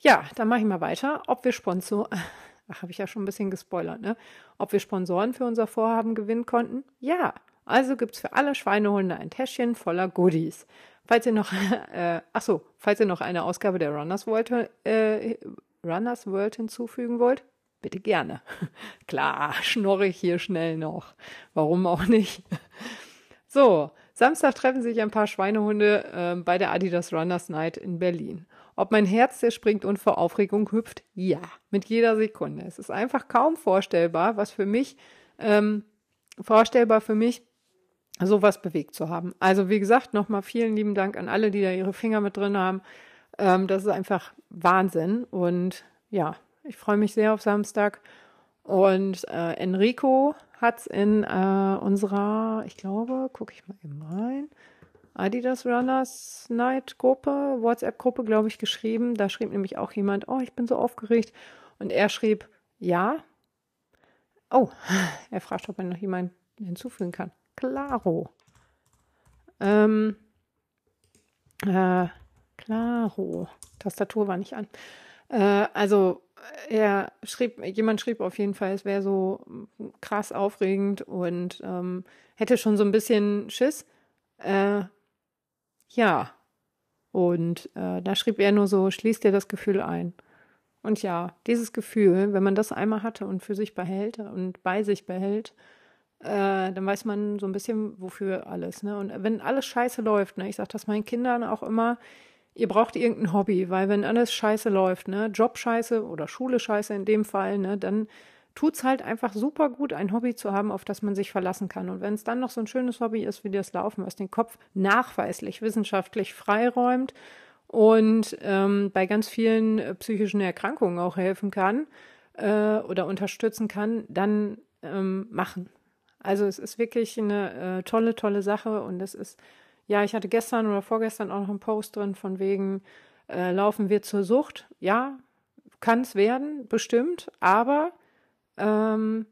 [SPEAKER 1] Ja, dann mache ich mal weiter. Ob wir Sponsor, ach, habe ich ja schon ein bisschen gespoilert, ne? Ob wir Sponsoren für unser Vorhaben gewinnen konnten? Ja. Also gibt's für alle Schweinehunde ein Täschchen voller Goodies. Falls ihr noch, äh, ach so, falls ihr noch eine Ausgabe der Runners World, äh, Runners World hinzufügen wollt, Bitte gerne. Klar, schnorre ich hier schnell noch. Warum auch nicht? So, Samstag treffen sich ein paar Schweinehunde äh, bei der Adidas Runners Night in Berlin. Ob mein Herz zerspringt und vor Aufregung hüpft? Ja, mit jeder Sekunde. Es ist einfach kaum vorstellbar, was für mich, ähm, vorstellbar für mich, sowas bewegt zu haben. Also wie gesagt, nochmal vielen lieben Dank an alle, die da ihre Finger mit drin haben. Ähm, das ist einfach Wahnsinn und ja, ich freue mich sehr auf Samstag. Und äh, Enrico hat es in äh, unserer, ich glaube, gucke ich mal eben rein, Adidas Runners Night Gruppe, WhatsApp-Gruppe, glaube ich, geschrieben. Da schrieb nämlich auch jemand, oh, ich bin so aufgeregt. Und er schrieb, ja. Oh, er fragt, ob er noch jemanden hinzufügen kann. Claro. Ähm, äh, klaro. Tastatur war nicht an. Äh, also er schrieb, jemand schrieb auf jeden Fall, es wäre so krass aufregend und ähm, hätte schon so ein bisschen Schiss. Äh, ja. Und äh, da schrieb er nur so, schließ dir das Gefühl ein. Und ja, dieses Gefühl, wenn man das einmal hatte und für sich behält und bei sich behält, äh, dann weiß man so ein bisschen, wofür alles. Ne? Und wenn alles scheiße läuft, ne, ich sage das meinen Kindern auch immer, ihr braucht irgendein Hobby, weil wenn alles scheiße läuft, ne, Job scheiße oder Schule scheiße in dem Fall, ne, dann tut's halt einfach super gut, ein Hobby zu haben, auf das man sich verlassen kann. Und wenn es dann noch so ein schönes Hobby ist wie das Laufen, was den Kopf nachweislich wissenschaftlich freiräumt und ähm, bei ganz vielen äh, psychischen Erkrankungen auch helfen kann äh, oder unterstützen kann, dann ähm, machen. Also es ist wirklich eine äh, tolle, tolle Sache und es ist ja, ich hatte gestern oder vorgestern auch noch einen Post drin von wegen, äh, laufen wir zur Sucht? Ja, kann es werden, bestimmt, aber ähm,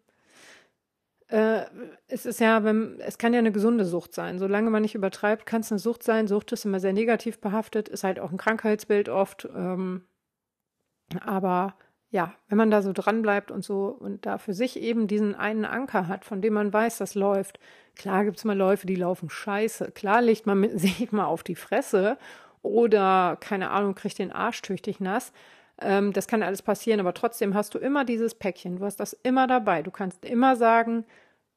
[SPEAKER 1] äh, es ist ja, wenn, es kann ja eine gesunde Sucht sein. Solange man nicht übertreibt, kann es eine Sucht sein. Sucht ist immer sehr negativ behaftet, ist halt auch ein Krankheitsbild oft. Ähm, aber ja, wenn man da so dran bleibt und so und da für sich eben diesen einen Anker hat, von dem man weiß, das läuft. Klar gibt's mal Läufe, die laufen scheiße. Klar legt man mit sich mal auf die Fresse oder, keine Ahnung, kriegt den Arsch tüchtig nass. Ähm, das kann alles passieren, aber trotzdem hast du immer dieses Päckchen. Du hast das immer dabei. Du kannst immer sagen,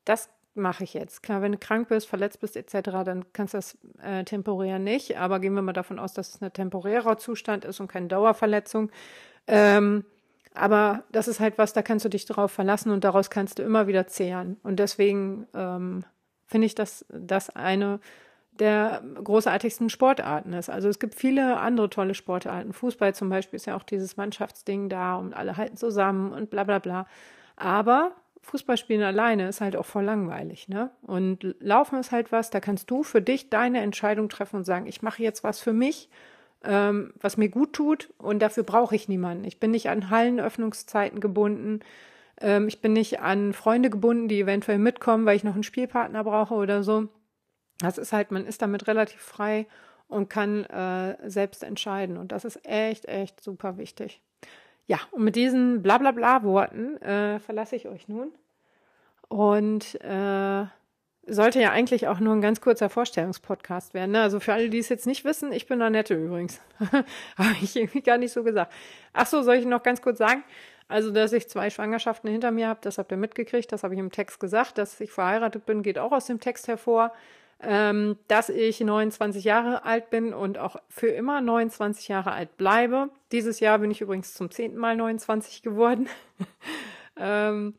[SPEAKER 1] das mache ich jetzt. Klar, wenn du krank bist, verletzt bist etc., dann kannst du das äh, temporär nicht. Aber gehen wir mal davon aus, dass es ein temporärer Zustand ist und keine Dauerverletzung. Ähm, aber das ist halt was, da kannst du dich drauf verlassen und daraus kannst du immer wieder zehren. Und deswegen ähm, finde ich, dass das eine der großartigsten Sportarten ist. Also es gibt viele andere tolle Sportarten. Fußball zum Beispiel ist ja auch dieses Mannschaftsding da und alle halten zusammen und bla bla bla. Aber Fußballspielen alleine ist halt auch voll langweilig, ne? Und Laufen ist halt was, da kannst du für dich deine Entscheidung treffen und sagen, ich mache jetzt was für mich ähm, was mir gut tut und dafür brauche ich niemanden. Ich bin nicht an Hallenöffnungszeiten gebunden. Ähm, ich bin nicht an Freunde gebunden, die eventuell mitkommen, weil ich noch einen Spielpartner brauche oder so. Das ist halt, man ist damit relativ frei und kann äh, selbst entscheiden. Und das ist echt, echt super wichtig. Ja, und mit diesen Blablabla-Worten äh, verlasse ich euch nun. Und äh, sollte ja eigentlich auch nur ein ganz kurzer Vorstellungspodcast werden. Ne? Also für alle, die es jetzt nicht wissen, ich bin Annette übrigens. Habe ich irgendwie gar nicht so gesagt. Ach so, soll ich noch ganz kurz sagen? Also, dass ich zwei Schwangerschaften hinter mir habe, das habt ihr mitgekriegt, das habe ich im Text gesagt. Dass ich verheiratet bin, geht auch aus dem Text hervor. Ähm, dass ich 29 Jahre alt bin und auch für immer 29 Jahre alt bleibe. Dieses Jahr bin ich übrigens zum zehnten Mal 29 geworden. ähm,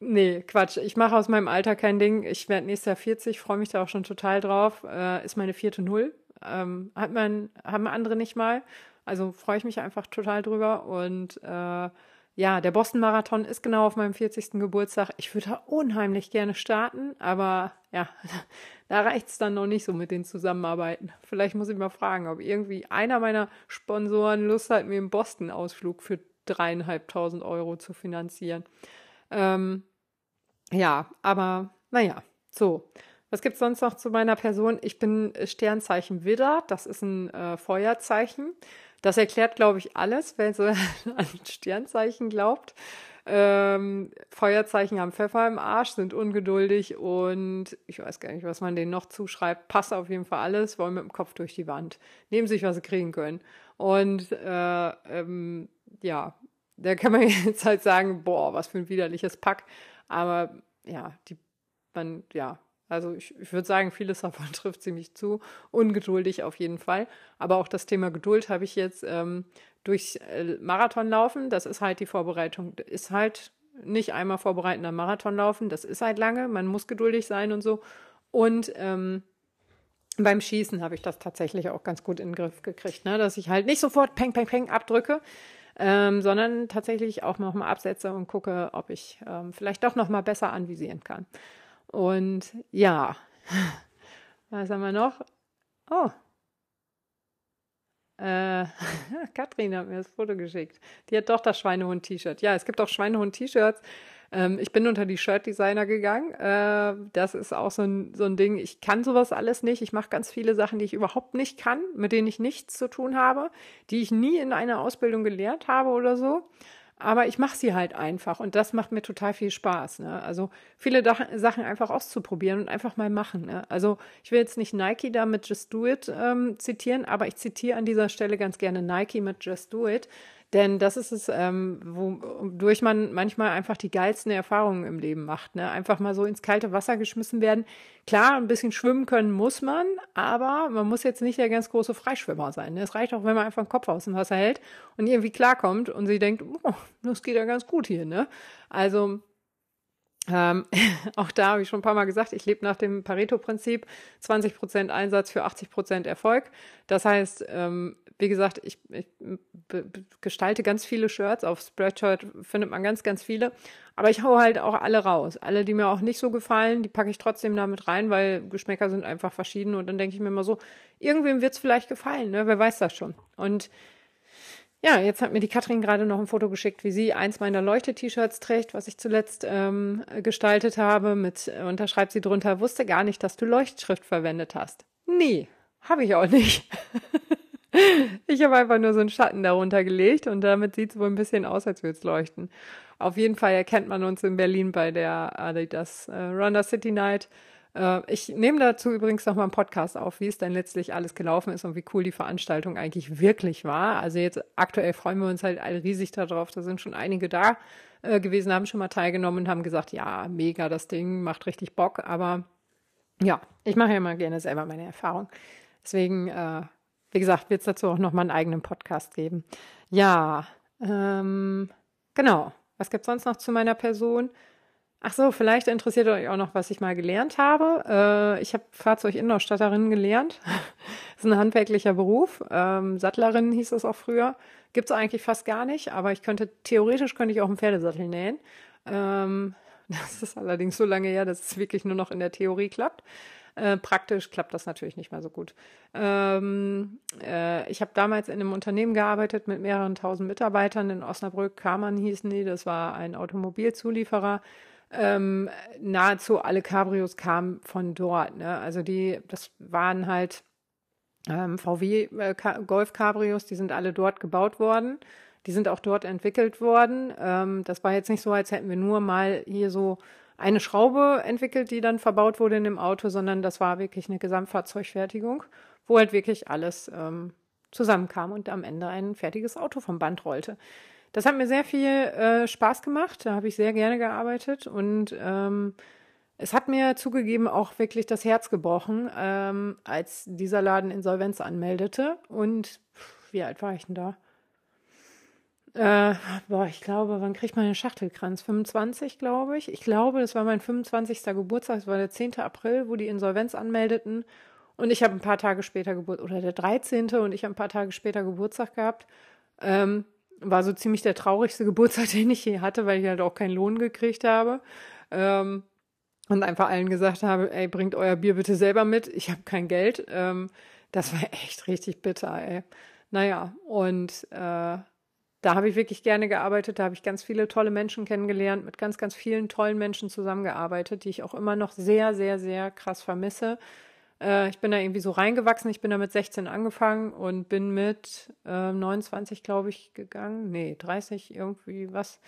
[SPEAKER 1] Nee, Quatsch. Ich mache aus meinem Alter kein Ding. Ich werde nächstes Jahr 40, freue mich da auch schon total drauf. Äh, ist meine vierte Null. Ähm, hat man, haben andere nicht mal. Also freue ich mich einfach total drüber. Und äh, ja, der Boston-Marathon ist genau auf meinem 40. Geburtstag. Ich würde da unheimlich gerne starten, aber ja, da reicht es dann noch nicht so mit den Zusammenarbeiten. Vielleicht muss ich mal fragen, ob irgendwie einer meiner Sponsoren Lust hat, mir einen Boston-Ausflug für dreieinhalbtausend Euro zu finanzieren. Ähm, ja, aber naja, so. Was gibt's sonst noch zu meiner Person? Ich bin Sternzeichen Widder, das ist ein äh, Feuerzeichen. Das erklärt, glaube ich, alles, wer so an Sternzeichen glaubt. Ähm, Feuerzeichen haben Pfeffer im Arsch, sind ungeduldig und ich weiß gar nicht, was man denen noch zuschreibt. Passt auf jeden Fall alles, wollen mit dem Kopf durch die Wand. Nehmen sich, was sie kriegen können. Und äh, ähm, ja, da kann man jetzt halt sagen, boah, was für ein widerliches Pack. Aber ja, die, man, ja, also ich, ich würde sagen, vieles davon trifft ziemlich zu. Ungeduldig auf jeden Fall. Aber auch das Thema Geduld habe ich jetzt ähm, durchs äh, Marathonlaufen. Das ist halt die Vorbereitung. Ist halt nicht einmal vorbereiten am Marathonlaufen. Das ist halt lange. Man muss geduldig sein und so. Und ähm, beim Schießen habe ich das tatsächlich auch ganz gut in den Griff gekriegt, ne? dass ich halt nicht sofort peng, peng, peng abdrücke, ähm, sondern tatsächlich auch noch mal absetze und gucke, ob ich ähm, vielleicht doch noch mal besser anvisieren kann. Und ja, was haben wir noch? Oh, äh, Katrin hat mir das Foto geschickt. Die hat doch das Schweinehund-T-Shirt. Ja, es gibt auch Schweinehund-T-Shirts. Ähm, ich bin unter die Shirt-Designer gegangen. Äh, das ist auch so ein, so ein Ding. Ich kann sowas alles nicht. Ich mache ganz viele Sachen, die ich überhaupt nicht kann, mit denen ich nichts zu tun habe, die ich nie in einer Ausbildung gelehrt habe oder so aber ich mache sie halt einfach und das macht mir total viel Spaß. Ne? Also viele Sachen einfach auszuprobieren und einfach mal machen. Ne? Also ich will jetzt nicht Nike da mit Just Do It ähm, zitieren, aber ich zitiere an dieser Stelle ganz gerne Nike mit Just Do It, denn das ist es, ähm, wodurch man manchmal einfach die geilsten Erfahrungen im Leben macht. Ne? Einfach mal so ins kalte Wasser geschmissen werden. Klar, ein bisschen schwimmen können muss man, aber man muss jetzt nicht der ganz große Freischwimmer sein. Ne? Es reicht auch, wenn man einfach den Kopf aus dem Wasser hält und irgendwie klarkommt und sie denkt, oh, das geht ja ganz gut hier. Ne? Also ähm, auch da habe ich schon ein paar Mal gesagt, ich lebe nach dem Pareto-Prinzip, 20% Einsatz für 80% Erfolg. Das heißt, ähm, wie gesagt, ich, ich gestalte ganz viele Shirts. Auf Spreadshirt findet man ganz, ganz viele. Aber ich hau halt auch alle raus. Alle, die mir auch nicht so gefallen, die packe ich trotzdem damit rein, weil Geschmäcker sind einfach verschieden. Und dann denke ich mir immer so, irgendwem wird es vielleicht gefallen, ne? Wer weiß das schon. Und ja, jetzt hat mir die Katrin gerade noch ein Foto geschickt, wie sie eins meiner Leuchte-T-Shirts trägt, was ich zuletzt ähm, gestaltet habe. Mit, und da schreibt sie drunter, wusste gar nicht, dass du Leuchtschrift verwendet hast. Nee, habe ich auch nicht. ich habe einfach nur so einen Schatten darunter gelegt und damit sieht es wohl ein bisschen aus, als würde es leuchten. Auf jeden Fall erkennt man uns in Berlin bei der Adidas äh, Runner City Night. Äh, ich nehme dazu übrigens nochmal einen Podcast auf, wie es denn letztlich alles gelaufen ist und wie cool die Veranstaltung eigentlich wirklich war. Also jetzt aktuell freuen wir uns halt alle riesig darauf. Da sind schon einige da äh, gewesen, haben schon mal teilgenommen und haben gesagt, ja, mega, das Ding macht richtig Bock. Aber ja, ich mache ja mal gerne selber meine Erfahrung. Deswegen, äh, wie gesagt, wird es dazu auch nochmal einen eigenen Podcast geben. Ja, ähm, genau. Was gibt es sonst noch zu meiner Person? Ach so, vielleicht interessiert euch auch noch, was ich mal gelernt habe. Äh, ich habe Fahrzeuginnenausstatterin gelernt. das ist ein handwerklicher Beruf. Ähm, Sattlerin hieß es auch früher. Gibt es eigentlich fast gar nicht, aber ich könnte, theoretisch könnte ich auch einen Pferdesattel nähen. Ähm, das ist allerdings so lange her, dass es wirklich nur noch in der Theorie klappt. Äh, praktisch klappt das natürlich nicht mehr so gut. Ähm, äh, ich habe damals in einem Unternehmen gearbeitet mit mehreren tausend Mitarbeitern in Osnabrück. Kamann hießen die, das war ein Automobilzulieferer ähm, nahezu alle Cabrios kamen von dort. Ne? Also die, das waren halt ähm, VW äh, Golf Cabrios, die sind alle dort gebaut worden. Die sind auch dort entwickelt worden. Ähm, das war jetzt nicht so, als hätten wir nur mal hier so eine Schraube entwickelt, die dann verbaut wurde in dem Auto, sondern das war wirklich eine Gesamtfahrzeugfertigung, wo halt wirklich alles ähm, zusammenkam und am Ende ein fertiges Auto vom Band rollte. Das hat mir sehr viel äh, Spaß gemacht. Da habe ich sehr gerne gearbeitet und ähm, es hat mir zugegeben auch wirklich das Herz gebrochen, ähm, als dieser Laden Insolvenz anmeldete. Und wie alt war ich denn da? Äh, boah, ich glaube, wann kriegt man den Schachtelkranz? 25, glaube ich. Ich glaube, das war mein 25. Geburtstag. Das war der 10. April, wo die Insolvenz anmeldeten. Und ich habe ein paar Tage später Geburtstag, oder der 13. und ich habe ein paar Tage später Geburtstag gehabt. Ähm, war so ziemlich der traurigste Geburtstag, den ich je hatte, weil ich halt auch keinen Lohn gekriegt habe. Ähm, und einfach allen gesagt habe, ey, bringt euer Bier bitte selber mit, ich habe kein Geld. Ähm, das war echt richtig bitter, ey. Naja, und äh, da habe ich wirklich gerne gearbeitet, da habe ich ganz viele tolle Menschen kennengelernt, mit ganz, ganz vielen tollen Menschen zusammengearbeitet, die ich auch immer noch sehr, sehr, sehr krass vermisse. Äh, ich bin da irgendwie so reingewachsen. Ich bin da mit 16 angefangen und bin mit äh, 29, glaube ich, gegangen. Nee, 30 irgendwie was.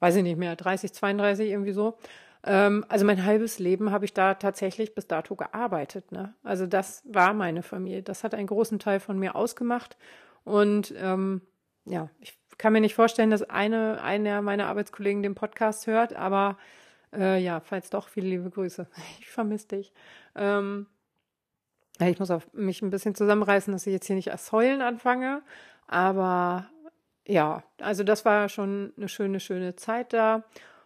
[SPEAKER 1] Weiß ich nicht mehr. 30, 32 irgendwie so. Ähm, also mein halbes Leben habe ich da tatsächlich bis dato gearbeitet. Ne? Also das war meine Familie. Das hat einen großen Teil von mir ausgemacht. Und ähm, ja, ich kann mir nicht vorstellen, dass eine, einer meiner Arbeitskollegen den Podcast hört, aber äh, ja, falls doch, viele liebe Grüße. Ich vermisse dich. Ähm, ich muss mich ein bisschen zusammenreißen, dass ich jetzt hier nicht als Heulen anfange. Aber ja, also das war schon eine schöne, schöne Zeit da.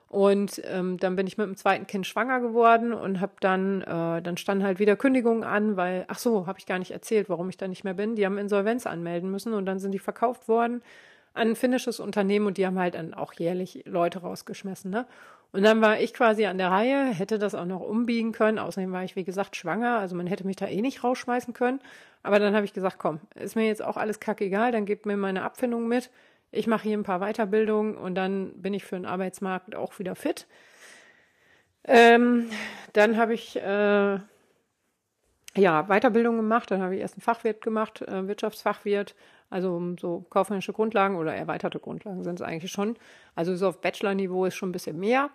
[SPEAKER 1] Und ähm, dann bin ich mit dem zweiten Kind schwanger geworden und habe dann, äh, dann standen halt wieder Kündigungen an, weil, ach so, habe ich gar nicht erzählt, warum ich da nicht mehr bin. Die haben Insolvenz anmelden müssen und dann sind die verkauft worden an ein finnisches Unternehmen und die haben halt dann auch jährlich Leute rausgeschmissen. Ne? Und dann war ich quasi an der Reihe, hätte das auch noch umbiegen können. Außerdem war ich, wie gesagt, schwanger, also man hätte mich da eh nicht rausschmeißen können. Aber dann habe ich gesagt, komm, ist mir jetzt auch alles kackegal, dann gebt mir meine Abfindung mit. ich mache hier ein paar Weiterbildungen und dann bin ich für den Arbeitsmarkt auch wieder fit. Ähm, dann habe ich äh, ja Weiterbildung gemacht, dann habe ich erst einen Fachwirt gemacht, äh, Wirtschaftsfachwirt, also so kaufmännische Grundlagen oder erweiterte Grundlagen sind es eigentlich schon. Also so auf Bachelor-Niveau ist schon ein bisschen mehr.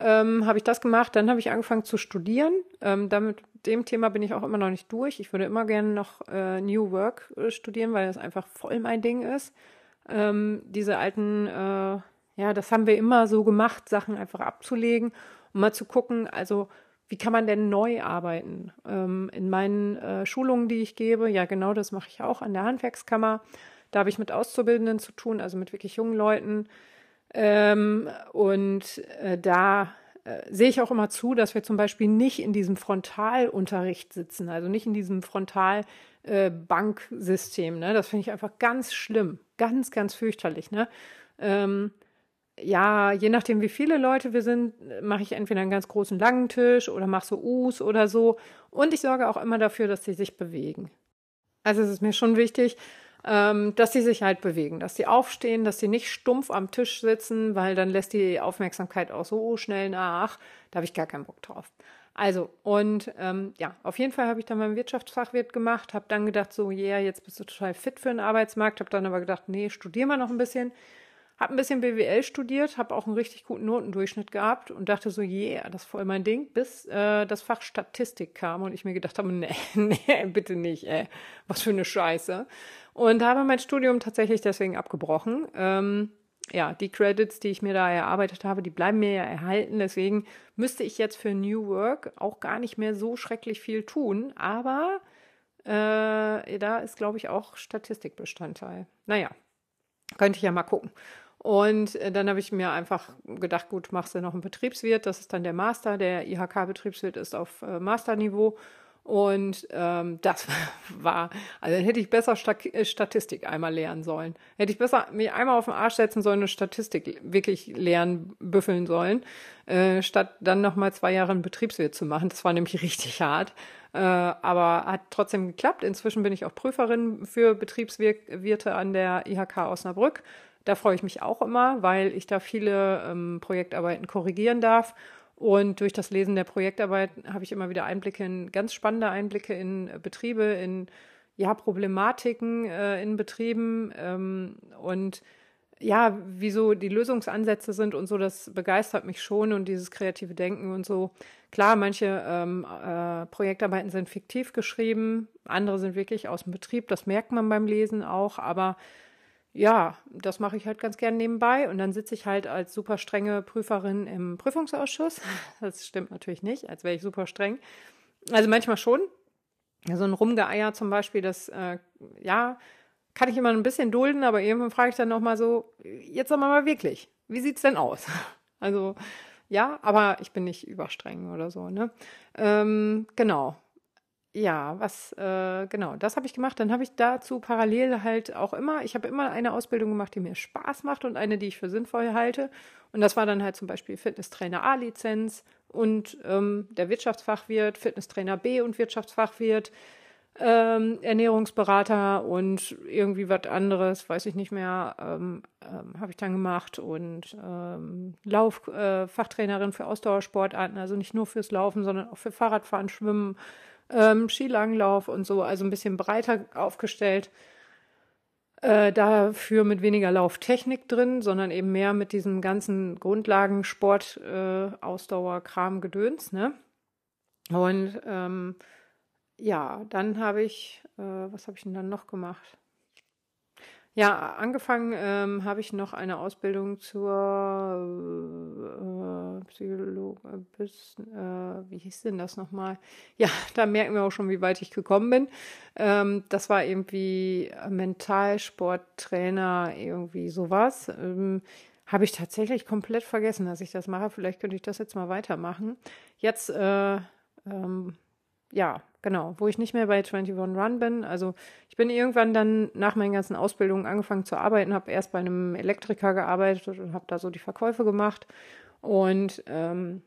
[SPEAKER 1] Ähm, habe ich das gemacht, dann habe ich angefangen zu studieren. Ähm, damit dem Thema bin ich auch immer noch nicht durch. Ich würde immer gerne noch äh, New Work äh, studieren, weil das einfach voll mein Ding ist. Ähm, diese alten, äh, ja, das haben wir immer so gemacht, Sachen einfach abzulegen um mal zu gucken, also wie kann man denn neu arbeiten? Ähm, in meinen äh, Schulungen, die ich gebe, ja genau das mache ich auch an der Handwerkskammer. Da habe ich mit Auszubildenden zu tun, also mit wirklich jungen Leuten. Ähm, und äh, da äh, sehe ich auch immer zu, dass wir zum Beispiel nicht in diesem Frontalunterricht sitzen, also nicht in diesem Frontalbanksystem. Äh, ne? Das finde ich einfach ganz schlimm, ganz, ganz fürchterlich. Ne? Ähm, ja, je nachdem, wie viele Leute wir sind, mache ich entweder einen ganz großen langen Tisch oder mache so Us oder so. Und ich sorge auch immer dafür, dass sie sich bewegen. Also es ist mir schon wichtig, ähm, dass sie sich halt bewegen, dass sie aufstehen, dass sie nicht stumpf am Tisch sitzen, weil dann lässt die Aufmerksamkeit auch so schnell nach. Da habe ich gar keinen Bock drauf. Also, und ähm, ja, auf jeden Fall habe ich dann meinen Wirtschaftsfachwirt gemacht, habe dann gedacht, so, yeah, jetzt bist du total fit für den Arbeitsmarkt, habe dann aber gedacht, nee, studier mal noch ein bisschen habe ein bisschen BWL studiert, habe auch einen richtig guten Notendurchschnitt gehabt und dachte so, yeah, das ist voll mein Ding, bis äh, das Fach Statistik kam und ich mir gedacht habe, nee, nee, bitte nicht, ey, was für eine Scheiße. Und habe mein Studium tatsächlich deswegen abgebrochen. Ähm, ja, die Credits, die ich mir da erarbeitet habe, die bleiben mir ja erhalten. Deswegen müsste ich jetzt für New Work auch gar nicht mehr so schrecklich viel tun. Aber äh, da ist, glaube ich, auch Statistikbestandteil. Naja, könnte ich ja mal gucken. Und äh, dann habe ich mir einfach gedacht, gut, machst du noch einen Betriebswirt. Das ist dann der Master. Der IHK-Betriebswirt ist auf äh, Masterniveau. Und ähm, das war, also dann hätte ich besser äh, Statistik einmal lernen sollen. Hätte ich besser mich einmal auf den Arsch setzen sollen und Statistik wirklich lernen, büffeln sollen, äh, statt dann nochmal zwei Jahre einen Betriebswirt zu machen. Das war nämlich richtig hart. Äh, aber hat trotzdem geklappt. Inzwischen bin ich auch Prüferin für Betriebswirte an der IHK Osnabrück da freue ich mich auch immer, weil ich da viele ähm, Projektarbeiten korrigieren darf. Und durch das Lesen der Projektarbeit habe ich immer wieder Einblicke in, ganz spannende Einblicke in äh, Betriebe, in ja, Problematiken äh, in Betrieben ähm, und ja, wieso die Lösungsansätze sind und so, das begeistert mich schon und dieses kreative Denken und so. Klar, manche ähm, äh, Projektarbeiten sind fiktiv geschrieben, andere sind wirklich aus dem Betrieb, das merkt man beim Lesen auch, aber ja, das mache ich halt ganz gern nebenbei und dann sitze ich halt als super strenge Prüferin im Prüfungsausschuss. Das stimmt natürlich nicht, als wäre ich super streng. Also manchmal schon. So ein Rumgeeier zum Beispiel, das, äh, ja, kann ich immer ein bisschen dulden, aber irgendwann frage ich dann nochmal so, jetzt sagen wir mal wirklich, wie sieht's denn aus? Also, ja, aber ich bin nicht überstreng oder so, ne? Ähm, genau. Ja, was, äh, genau, das habe ich gemacht. Dann habe ich dazu parallel halt auch immer, ich habe immer eine Ausbildung gemacht, die mir Spaß macht und eine, die ich für sinnvoll halte. Und das war dann halt zum Beispiel Fitnesstrainer A-Lizenz und ähm, der Wirtschaftsfachwirt, Fitnesstrainer B und Wirtschaftsfachwirt, ähm, Ernährungsberater und irgendwie was anderes, weiß ich nicht mehr, ähm, ähm, habe ich dann gemacht und ähm, Lauffachtrainerin äh, für Ausdauersportarten, also nicht nur fürs Laufen, sondern auch für Fahrradfahren, Schwimmen ähm, Skilanglauf und so, also ein bisschen breiter aufgestellt. Äh, dafür mit weniger Lauftechnik drin, sondern eben mehr mit diesem ganzen Grundlagen, Sport, äh, Ausdauer, Kram, Gedöns, ne? Und ähm, ja, dann habe ich, äh, was habe ich denn dann noch gemacht? Ja, angefangen ähm, habe ich noch eine Ausbildung zur äh, Psychologe, bis, äh, wie hieß denn das nochmal? Ja, da merken wir auch schon, wie weit ich gekommen bin. Ähm, das war irgendwie Mentalsporttrainer, irgendwie sowas. Ähm, habe ich tatsächlich komplett vergessen, dass ich das mache. Vielleicht könnte ich das jetzt mal weitermachen. Jetzt, äh, ähm, ja, genau, wo ich nicht mehr bei 21 Run bin. Also ich bin irgendwann dann nach meinen ganzen Ausbildungen angefangen zu arbeiten, habe erst bei einem Elektriker gearbeitet und habe da so die Verkäufe gemacht und ähm,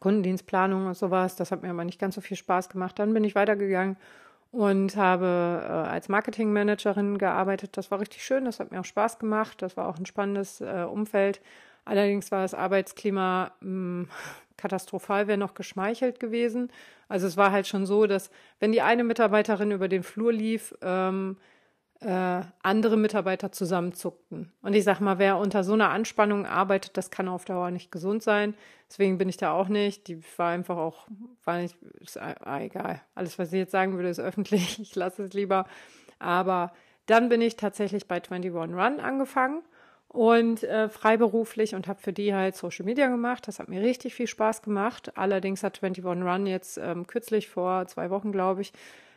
[SPEAKER 1] Kundendienstplanung und sowas. Das hat mir aber nicht ganz so viel Spaß gemacht. Dann bin ich weitergegangen und habe äh, als Marketingmanagerin gearbeitet. Das war richtig schön, das hat mir auch Spaß gemacht, das war auch ein spannendes äh, Umfeld. Allerdings war das Arbeitsklima mh, hm, katastrophal, wäre noch geschmeichelt gewesen. Also es war halt schon so, dass wenn die eine Mitarbeiterin über den Flur lief, ähm, äh, andere Mitarbeiter zusammenzuckten. Und ich sag mal, wer unter so einer Anspannung arbeitet, das kann auf Dauer nicht gesund sein. Deswegen bin ich da auch nicht. Die war einfach auch, war nicht, ist, ah, egal. Alles, was ich jetzt sagen würde, ist öffentlich. Ich lasse es lieber. Aber dann bin ich tatsächlich bei 21 Run angefangen und äh, freiberuflich und habe für die halt Social Media gemacht. Das hat mir richtig viel Spaß gemacht. Allerdings hat 21 Run jetzt ähm, kürzlich vor zwei Wochen, glaube ich,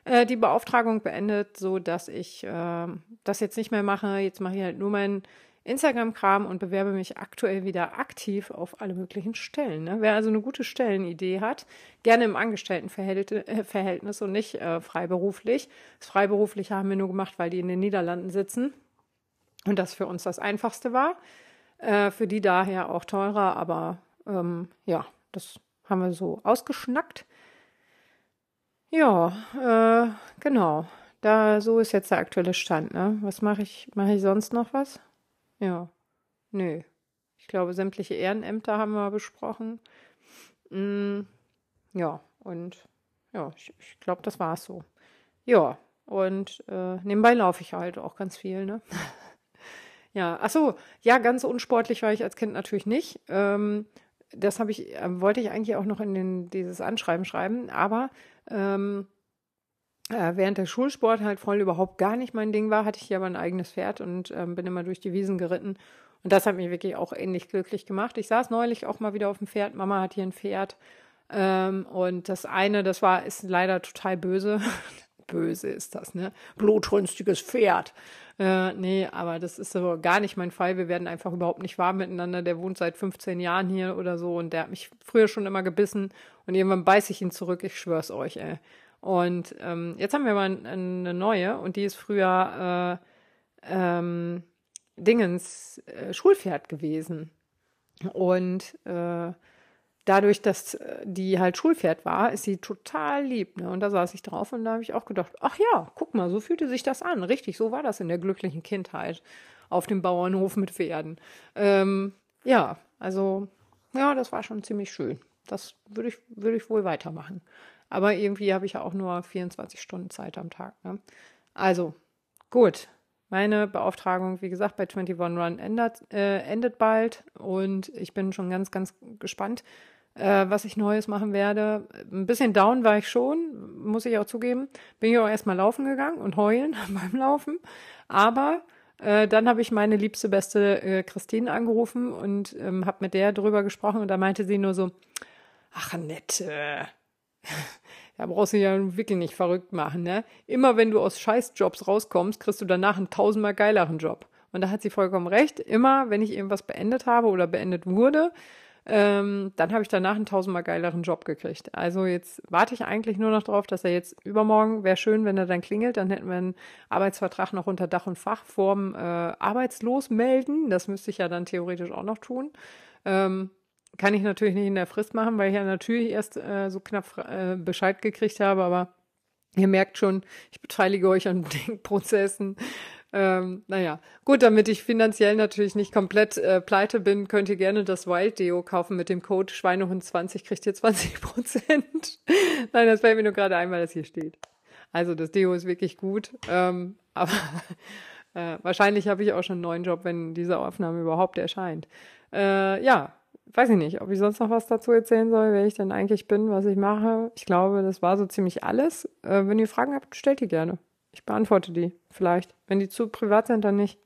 [SPEAKER 1] äh, die Beauftragung beendet, so dass ich äh, das jetzt nicht mehr mache. Jetzt mache ich halt nur meinen Instagram-Kram und bewerbe mich aktuell wieder aktiv auf alle möglichen Stellen. Ne? Wer also eine gute Stellenidee hat, gerne im Angestelltenverhältnis äh, und nicht äh, freiberuflich. Das Freiberufliche haben wir nur gemacht, weil die in den Niederlanden sitzen und das für uns das Einfachste war. Äh, für die daher auch teurer, aber ähm, ja, das haben wir so ausgeschnackt. Ja, äh, genau. Da so ist jetzt der aktuelle Stand. Ne? Was mache ich? Mache ich sonst noch was? Ja, nö. Ich glaube, sämtliche Ehrenämter haben wir besprochen. Mm, ja, und ja, ich, ich glaube, das war's so. Ja, und äh, nebenbei laufe ich halt auch ganz viel, ne? ja, ach so, ja, ganz unsportlich war ich als Kind natürlich nicht. Ähm, das habe ich, äh, wollte ich eigentlich auch noch in den, dieses Anschreiben schreiben, aber ähm, äh, während der Schulsport halt voll überhaupt gar nicht mein Ding war, hatte ich hier aber ein eigenes Pferd und ähm, bin immer durch die Wiesen geritten. Und das hat mich wirklich auch ähnlich glücklich gemacht. Ich saß neulich auch mal wieder auf dem Pferd. Mama hat hier ein Pferd. Ähm, und das eine, das war, ist leider total böse. böse ist das, ne? Blutrünstiges Pferd. Äh, nee, aber das ist so gar nicht mein Fall. Wir werden einfach überhaupt nicht warm miteinander. Der wohnt seit 15 Jahren hier oder so und der hat mich früher schon immer gebissen und irgendwann beiße ich ihn zurück. Ich schwör's euch, ey. Und ähm, jetzt haben wir mal eine neue und die ist früher äh, ähm, Dingens äh, Schulpferd gewesen. Und äh, dadurch, dass äh, die halt Schulpferd war, ist sie total lieb. Ne? Und da saß ich drauf und da habe ich auch gedacht, ach ja, guck mal, so fühlte sich das an. Richtig, so war das in der glücklichen Kindheit auf dem Bauernhof mit Pferden. Ähm, ja, also ja, das war schon ziemlich schön. Das würde ich, würde ich wohl weitermachen. Aber irgendwie habe ich ja auch nur 24 Stunden Zeit am Tag. Ne? Also, gut. Meine Beauftragung, wie gesagt, bei 21 Run endet, äh, endet bald und ich bin schon ganz, ganz gespannt, äh, was ich Neues machen werde. Ein bisschen down war ich schon, muss ich auch zugeben. Bin ich auch erstmal laufen gegangen und heulen beim Laufen. Aber äh, dann habe ich meine liebste, beste äh, Christine angerufen und ähm, habe mit der drüber gesprochen und da meinte sie nur so, ach Annette, da brauchst du ja wirklich nicht verrückt machen, ne? Immer wenn du aus Scheißjobs rauskommst, kriegst du danach einen tausendmal geileren Job. Und da hat sie vollkommen recht. Immer, wenn ich irgendwas beendet habe oder beendet wurde, ähm, dann habe ich danach einen tausendmal geileren Job gekriegt. Also jetzt warte ich eigentlich nur noch drauf, dass er jetzt übermorgen, wäre schön, wenn er dann klingelt, dann hätten wir einen Arbeitsvertrag noch unter Dach und Fach vorm äh, Arbeitslos melden. Das müsste ich ja dann theoretisch auch noch tun. Ähm, kann ich natürlich nicht in der Frist machen, weil ich ja natürlich erst äh, so knapp äh, Bescheid gekriegt habe, aber ihr merkt schon, ich beteilige euch an Denkprozessen. Ähm, naja, gut, damit ich finanziell natürlich nicht komplett äh, pleite bin, könnt ihr gerne das Wild Deo kaufen mit dem Code Schweinehund20, kriegt ihr 20 Prozent. Nein, das fällt mir nur gerade einmal, dass hier steht. Also das Deo ist wirklich gut, ähm, aber äh, wahrscheinlich habe ich auch schon einen neuen Job, wenn diese Aufnahme überhaupt erscheint. Äh, ja, weiß ich nicht, ob ich sonst noch was dazu erzählen soll, wer ich denn eigentlich bin, was ich mache. Ich glaube, das war so ziemlich alles. Äh, wenn ihr Fragen habt, stellt die gerne. Ich beantworte die vielleicht. Wenn die zu privat sind, dann nicht.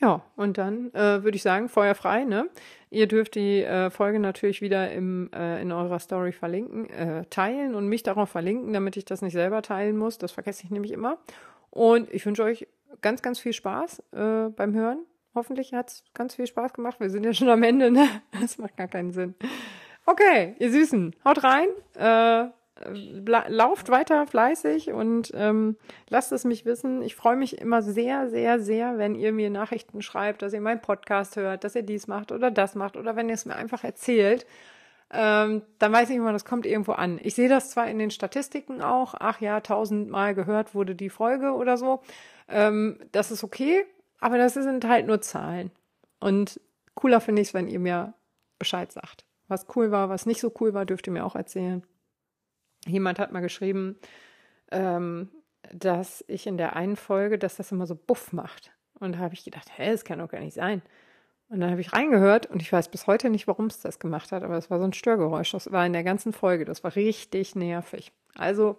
[SPEAKER 1] Ja, und dann äh, würde ich sagen, Feuer frei, ne? Ihr dürft die äh, Folge natürlich wieder im, äh, in eurer Story verlinken, äh, teilen und mich darauf verlinken, damit ich das nicht selber teilen muss. Das vergesse ich nämlich immer. Und ich wünsche euch ganz, ganz viel Spaß äh, beim Hören. Hoffentlich hat es ganz viel Spaß gemacht. Wir sind ja schon am Ende, ne? Das macht gar keinen Sinn. Okay, ihr Süßen, haut rein. Äh, lauft weiter fleißig und ähm, lasst es mich wissen. Ich freue mich immer sehr, sehr, sehr, wenn ihr mir Nachrichten schreibt, dass ihr meinen Podcast hört, dass ihr dies macht oder das macht oder wenn ihr es mir einfach erzählt. ähm, dann weiß ich immer, das kommt irgendwo an. Ich sehe das zwar in den Statistiken auch, ach ja, tausendmal gehört wurde die Folge oder so. Ähm, das ist okay, aber das sind halt nur Zahlen. Und cooler finde ich es, wenn ihr mir Bescheid sagt. Was cool war, was nicht so cool war, dürft ihr mir auch erzählen. Jemand hat mal geschrieben, ähm, dass ich in der einen Folge, dass das immer so Buff macht. Und da habe ich gedacht, hä, das kann doch gar nicht sein. Und dann habe ich reingehört und ich weiß bis heute nicht, warum es das gemacht hat, aber es war so ein Störgeräusch. Das war in der ganzen Folge. Das war richtig nervig. Also,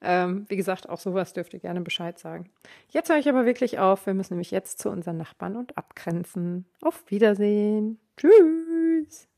[SPEAKER 1] ähm, wie gesagt, auch sowas dürft ihr gerne Bescheid sagen. Jetzt höre ich aber wirklich auf. Wir müssen nämlich jetzt zu unseren Nachbarn und abgrenzen. Auf Wiedersehen. Tschüss.